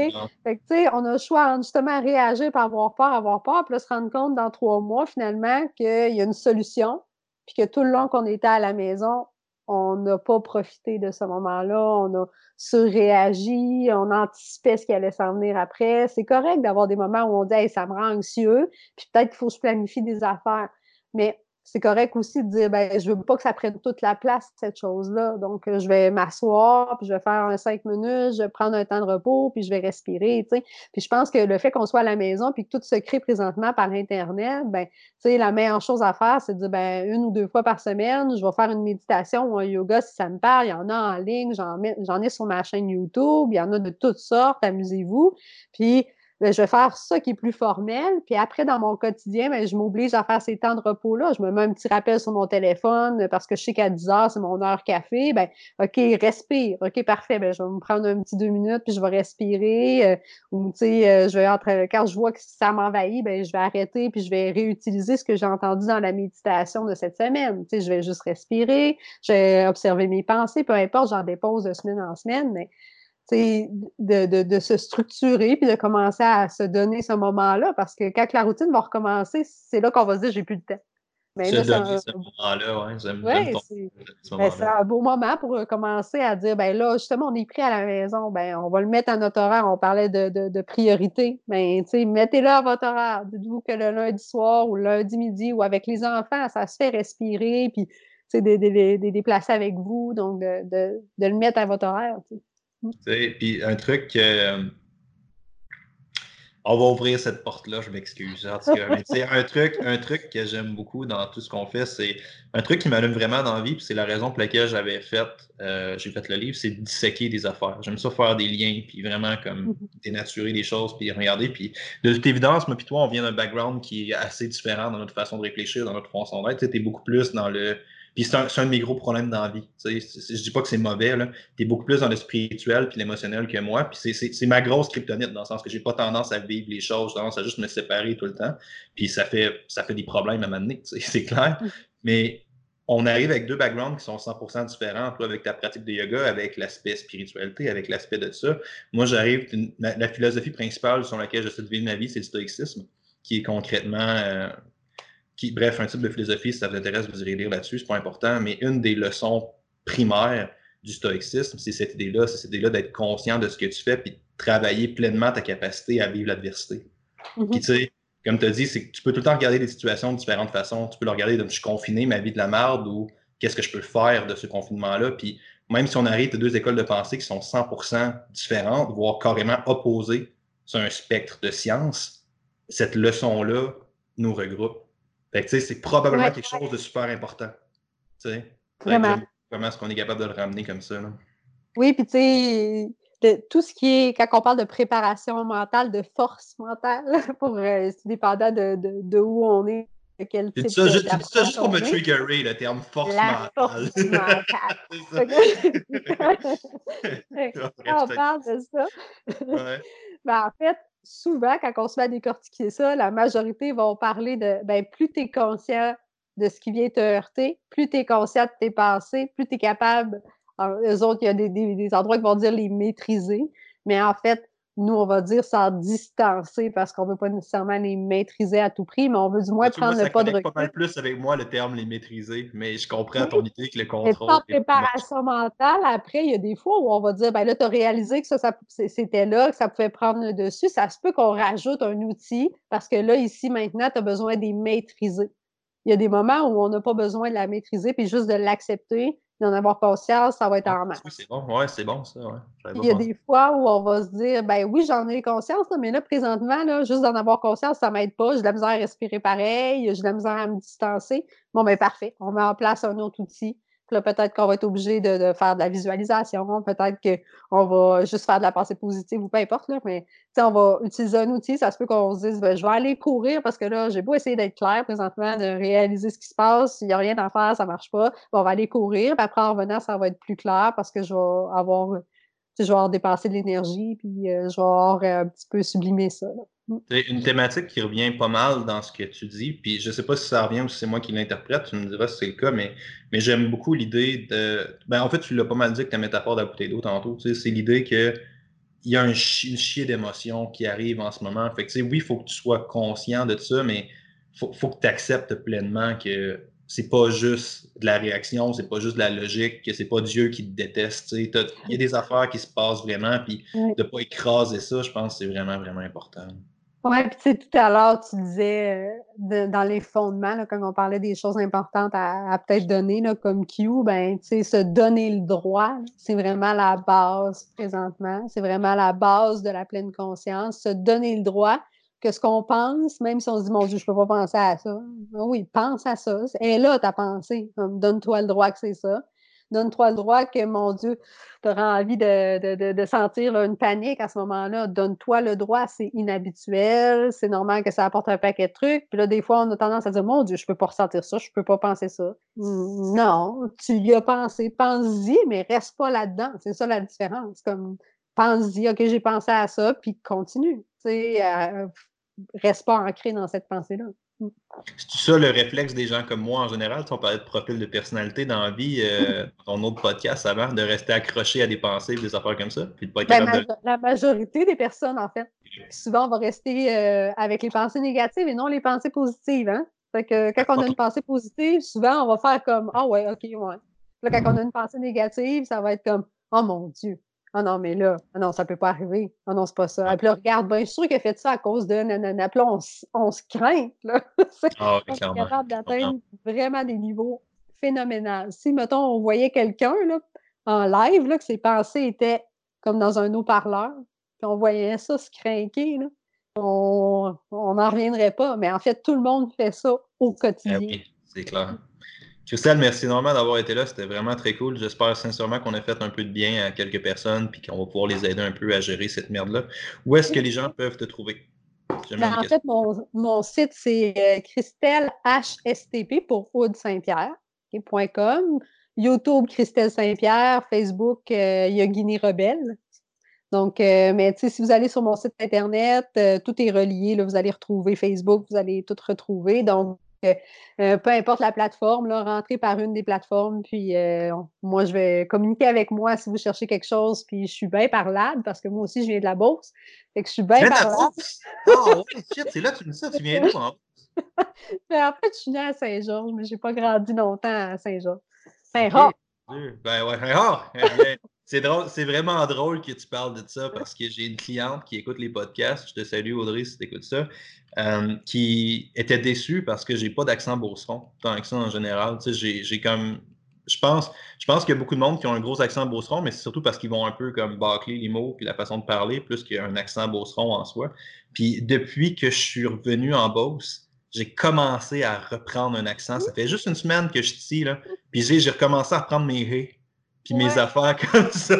[SPEAKER 2] Fait que, tu sais, on a le choix justement réagir par avoir peur, avoir peur, puis se rendre compte dans trois mois, finalement, qu'il y a une solution, puis que tout le long qu'on était à la maison, on n'a pas profité de ce moment-là, on a surréagi, on anticipait ce qui allait s'en venir après. C'est correct d'avoir des moments où on dit hey, ça me rend anxieux, puis peut-être qu'il faut que je planifie des affaires. Mais c'est correct aussi de dire ben je veux pas que ça prenne toute la place cette chose-là. Donc euh, je vais m'asseoir puis je vais faire un cinq minutes je vais prendre un temps de repos puis je vais respirer tu sais. Puis je pense que le fait qu'on soit à la maison puis que tout se crée présentement par internet ben tu sais la meilleure chose à faire c'est de dire ben une ou deux fois par semaine je vais faire une méditation ou un yoga si ça me parle. Il y en a en ligne j'en j'en ai sur ma chaîne YouTube il y en a de toutes sortes amusez-vous. Puis ben, je vais faire ça qui est plus formel. Puis après, dans mon quotidien, ben, je m'oblige à faire ces temps de repos-là. Je me mets un petit rappel sur mon téléphone parce que je sais qu'à 10 heures, c'est mon heure café. Ben, OK, respire. OK, parfait. Ben, je vais me prendre un petit deux minutes, puis je vais respirer. Euh, ou, tu sais, euh, je vais entre, quand je vois que ça m'envahit, ben, je vais arrêter, puis je vais réutiliser ce que j'ai entendu dans la méditation de cette semaine. Tu sais, je vais juste respirer, je vais observer mes pensées, peu importe, j'en dépose de semaine en semaine, mais de, de, de, se structurer puis de commencer à se donner ce moment-là parce que quand la routine va recommencer, c'est là qu'on va se dire j'ai plus de temps.
[SPEAKER 1] Mais là, donner ce moment-là, ouais,
[SPEAKER 2] ben, c'est un beau moment pour euh, commencer à dire ben là, justement, on est pris à la maison, ben on va le mettre à notre horaire. On parlait de, de, de priorité. Ben, mettez-le à votre horaire. Dites-vous que le lundi soir ou le lundi midi ou avec les enfants, ça se fait respirer, puis de, de, déplacer avec vous, donc de, de, de le mettre à votre horaire.
[SPEAKER 1] Puis un truc euh, on va ouvrir cette porte-là, je m'excuse. un truc, un truc que j'aime beaucoup dans tout ce qu'on fait, c'est un truc qui m'allume vraiment dans la vie, puis c'est la raison pour laquelle j'avais fait, euh, j'ai fait le livre, c'est disséquer des affaires. J'aime ça faire des liens, puis vraiment comme mm-hmm. dénaturer les choses, puis regarder. Puis de toute évidence, moi puis toi, on vient d'un background qui est assez différent dans notre façon de réfléchir, dans notre façon d'être. Tu es beaucoup plus dans le puis c'est un, de mes gros problèmes dans la vie. Je dis pas que c'est mauvais. Tu es beaucoup plus dans le spirituel puis l'émotionnel que moi. Puis c'est ma grosse kryptonite dans le sens que j'ai pas tendance à vivre les choses, j'ai tendance à juste me séparer tout le temps. Puis ça fait, ça fait des problèmes à m'amener, c'est clair. Mm. Mais on arrive avec deux backgrounds qui sont 100% différents. Toi, avec ta pratique de yoga, avec l'aspect spiritualité, avec l'aspect de ça. Moi, j'arrive, la, philosophie principale sur laquelle j'essaie de vivre ma vie, c'est le stoïcisme, qui est concrètement euh, bref, un type de philosophie, si ça vous intéresse, vous irez lire là-dessus, c'est pas important, mais une des leçons primaires du stoïcisme, c'est cette idée-là, c'est cette idée-là d'être conscient de ce que tu fais, puis de travailler pleinement ta capacité à vivre l'adversité. Mm-hmm. Puis tu sais, comme tu as dit, c'est que tu peux tout le temps regarder des situations de différentes façons. Tu peux le regarder comme je suis confiné, ma vie de la merde, ou qu'est-ce que je peux faire de ce confinement-là? Puis même si on arrive à deux écoles de pensée qui sont 100% différentes, voire carrément opposées sur un spectre de science, cette leçon-là nous regroupe c'est probablement quelque chose de super important. Vraiment. Comment est-ce qu'on est capable de le ramener comme ça?
[SPEAKER 2] Oui, puis tu sais, de tout ce qui est, quand on parle de préparation mentale, de force mentale, pour euh, dépendant de, de, de, où on est, de quel type
[SPEAKER 1] ça, de je, Tu dis ça juste pour me triggerer, le terme force
[SPEAKER 2] La
[SPEAKER 1] mentale.
[SPEAKER 2] Force mentale. quand on parle de ça,
[SPEAKER 1] ouais.
[SPEAKER 2] ben, en fait, souvent, quand on se met à décortiquer ça, la majorité vont parler de ben, plus tu es conscient de ce qui vient te heurter, plus tu es conscient de tes pensées, plus tu es capable. Alors, eux autres, il y a des, endroits qui vont dire les maîtriser, mais en fait, nous, on va dire s'en distancer parce qu'on ne veut pas nécessairement les maîtriser à tout prix, mais on veut du moins prendre le pas de recul.
[SPEAKER 1] pas mal plus avec moi le terme les maîtriser, mais je comprends ton idée que le
[SPEAKER 2] Mais
[SPEAKER 1] contrôle.
[SPEAKER 2] par préparation mentale, après, il y a des fois où on va dire, ben là, tu as réalisé que ça, ça c'était là, que ça pouvait prendre le dessus. Ça se peut qu'on rajoute un outil parce que là, ici, maintenant, tu as besoin de les maîtriser. Il y a des moments où on n'a pas besoin de la maîtriser, puis juste de l'accepter, d'en avoir conscience, ça va être en masse.
[SPEAKER 1] Oui, c'est bon, ouais, c'est bon ça. Ouais.
[SPEAKER 2] Il y a des fois où on va se dire, ben oui, j'en ai conscience, mais là, présentement, là, juste d'en avoir conscience, ça m'aide pas. J'ai de la misère à respirer pareil, j'ai de la misère à me distancer. Bon, ben parfait. On met en place un autre outil. Peut-être qu'on va être obligé de, faire de la visualisation. Peut-être qu'on va juste faire de la pensée positive ou peu importe, là, mais on va utiliser un outil. Ça se peut qu'on se dise, ben, je vais aller courir parce que là, j'ai beau essayer d'être clair présentement, de réaliser ce qui se passe. Il n'y a rien à faire, ça ne marche pas. On va aller courir. Puis après, en revenant, ça va être plus clair parce que je vais avoir je vais avoir dépassé de l'énergie, puis euh, je vais avoir euh, un petit peu sublimé ça.
[SPEAKER 1] C'est une thématique qui revient pas mal dans ce que tu dis, puis je sais pas si ça revient ou si c'est moi qui l'interprète, tu me diras si c'est le cas, mais, mais j'aime beaucoup l'idée de... Ben, en fait, tu l'as pas mal dit avec ta métaphore de la bouteille d'eau tantôt, tu sais, c'est l'idée que il y a un chi une chier d'émotions qui arrive en ce moment. Fait que, tu sais, oui, il faut que tu sois conscient de ça, mais il faut, faut que tu acceptes pleinement que c'est pas juste de la réaction, c'est pas juste de la logique, que c'est pas Dieu qui te déteste. Il y a des affaires qui se passent vraiment, puis de pas écraser ça, je pense que c'est vraiment, vraiment important.
[SPEAKER 2] Oui, puis tu sais, tout à l'heure, tu disais euh, dans les fondements, là, quand on parlait des choses importantes à, peut-être donner, là, comme Q, ben, tu sais, se donner le droit, c'est vraiment la base présentement. C'est vraiment la base de la pleine conscience. Se donner le droit que ce qu'on pense, même si on se dit, mon Dieu, je peux pas penser à ça. Ben Oui, pense à ça. Et là, ta pensée. Donne-toi le droit que c'est ça. Donne-toi le droit que, mon Dieu, tu auras envie de, de, de, sentir une panique à ce moment-là. Donne-toi le droit, c'est inhabituel, c'est normal que ça apporte un paquet de trucs. Puis là, des fois, on a tendance à dire Mon Dieu, je peux pas ressentir ça, je peux pas penser ça. Non, tu y as pensé, pense-y, mais reste pas là-dedans. C'est ça la différence. Comme pense-y, OK, j'ai pensé à ça, puis continue. Tu sais, euh, reste pas ancré dans cette pensée-là.
[SPEAKER 1] C'est ça le réflexe des gens comme moi en général? Tu sais, on parlait de profil de personnalité dans la vie, euh, ton autre podcast avant, de rester accroché à des pensées des affaires comme ça, puis de pas être
[SPEAKER 2] Ben,
[SPEAKER 1] capable de.
[SPEAKER 2] la majorité des personnes, en fait. Puis souvent, on va rester euh, avec les pensées négatives et non les pensées positives. Hein? Fait que quand on a une pensée positive, souvent, on va faire comme Ah ouais, ok, ouais. Puis Là, quand on a une pensée négative, ça va être comme Oh mon Dieu. Ah non, mais là, ah non, ça peut pas arriver. Ah non, c'est pas ça. Et puis là, regarde, sûre qu'il a fait ça à cause de nanana. Puis là, on, on se craint. Là. C'est-
[SPEAKER 1] Ah oui,
[SPEAKER 2] on est capable d'atteindre vraiment des niveaux phénoménaux. Si, mettons, on voyait quelqu'un en live, là, que ses pensées étaient comme dans un haut-parleur, puis on voyait ça se craquer, là, on n'en reviendrait pas. Mais en fait, tout le monde fait ça au
[SPEAKER 1] Ah
[SPEAKER 2] quotidien.
[SPEAKER 1] oui, c'est clair. Christelle, merci énormément d'avoir été là. C'était vraiment très cool. J'espère sincèrement qu'on a fait un peu de bien à quelques personnes puis qu'on va pouvoir les aider un peu à gérer cette merde-là. Où est-ce que les gens peuvent te trouver?
[SPEAKER 2] Ben, en fait, mon, mon site, c'est euh, Christelle HSTP pour Aude Saint-Pierre, .com. YouTube, Christelle Saint-Pierre. Facebook, euh, Yogini Rebelle. Donc, euh, mais tu sais, si vous allez sur mon site Internet, euh, tout est relié. Là, vous allez retrouver Facebook, vous allez tout retrouver. Donc, euh, peu importe la plateforme, là, rentrez par une des plateformes. Puis, euh, moi, je vais communiquer avec moi si vous cherchez quelque chose. Puis, je suis bien parlable parce que moi aussi, je viens de la Beauce. Fait que je suis bien parlable.
[SPEAKER 1] Ah ouais, shit, c'est là que tu me dis ça. Tu viens d'où? hein?
[SPEAKER 2] Mais en fait, je suis née à Saint-Georges, mais je n'ai pas grandi longtemps à Saint-Georges. Saint-Roch.
[SPEAKER 1] Ben ouais. Ah! C'est drôle, c'est vraiment drôle que tu parles de ça parce que j'ai une cliente qui écoute les podcasts. Je te salue Audrey si tu écoutes ça. euh, qui était déçue parce que j'ai pas d'accent tant que ça en général. Tu sais, j'ai, comme. Je pense, je pense qu'il y a beaucoup de monde qui ont un gros accent beauceron, mais c'est surtout parce qu'ils vont un peu comme bâcler les mots puis la façon de parler, plus qu'il y a un accent beauceron en soi. Puis depuis que je suis revenu en Beauce, j'ai commencé à reprendre un accent. Ça fait juste une semaine que je suis ici, là. Puis j'ai, recommencé à reprendre mes hé. Puis mes affaires comme ça.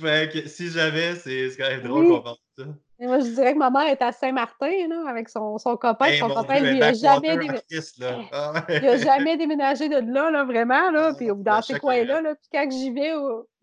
[SPEAKER 1] Fait que si j'avais, c'est quand même drôle qu'on parle de ça.
[SPEAKER 2] Et moi, je dirais que ma mère est à Saint-Martin, là, avec son, son copain. son copain, lui, il n'a jamais, ah jamais déménagé de là, là vraiment. Là, puis dans ces coins-là, là, puis quand j'y vais,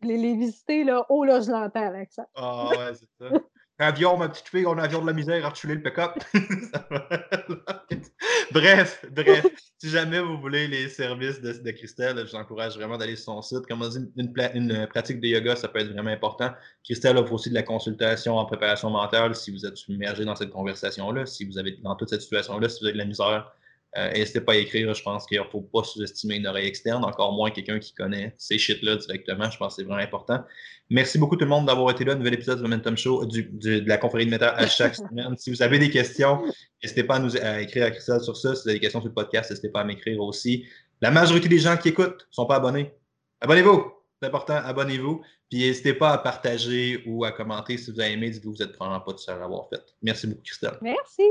[SPEAKER 2] les, les visiter, là, oh là, je l'entends avec ça.
[SPEAKER 1] Ah ouais, c'est ça. Avion, ma petite fille, on a avion de la misère à tuer le pick-up. bref, bref. Si jamais vous voulez les services de, de Christelle, je vous encourage vraiment d'aller sur son site. Comme on dit, une, une, pratique de yoga, ça peut être vraiment important. Christelle offre aussi de la consultation en préparation mentale si vous êtes submergé dans cette conversation-là, si vous avez dans toute cette situation-là, si vous avez de la misère euh, n'hésitez pas à écrire. Je pense qu'il ne faut pas sous-estimer une oreille externe, encore moins quelqu'un qui connaît ces shit-là directement. Je pense que c'est vraiment important. Merci beaucoup tout le monde d'avoir été là. Nouvel épisode du Momentum Show de la conférence de métal à chaque semaine. Si vous avez des questions, n'hésitez pas à nous écrire à Christelle sur ça. Si vous avez des questions sur le podcast, n'hésitez pas à m'écrire aussi. La majorité des gens qui écoutent ne sont pas abonnés. Abonnez-vous! C'est important, abonnez-vous. Puis n'hésitez pas à partager ou à commenter si vous avez aimé. Dites-vous que vous n'êtes probablement pas tout seul à l'avoir fait. Merci beaucoup, Christelle.
[SPEAKER 2] Merci.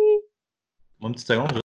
[SPEAKER 1] Mon petite seconde.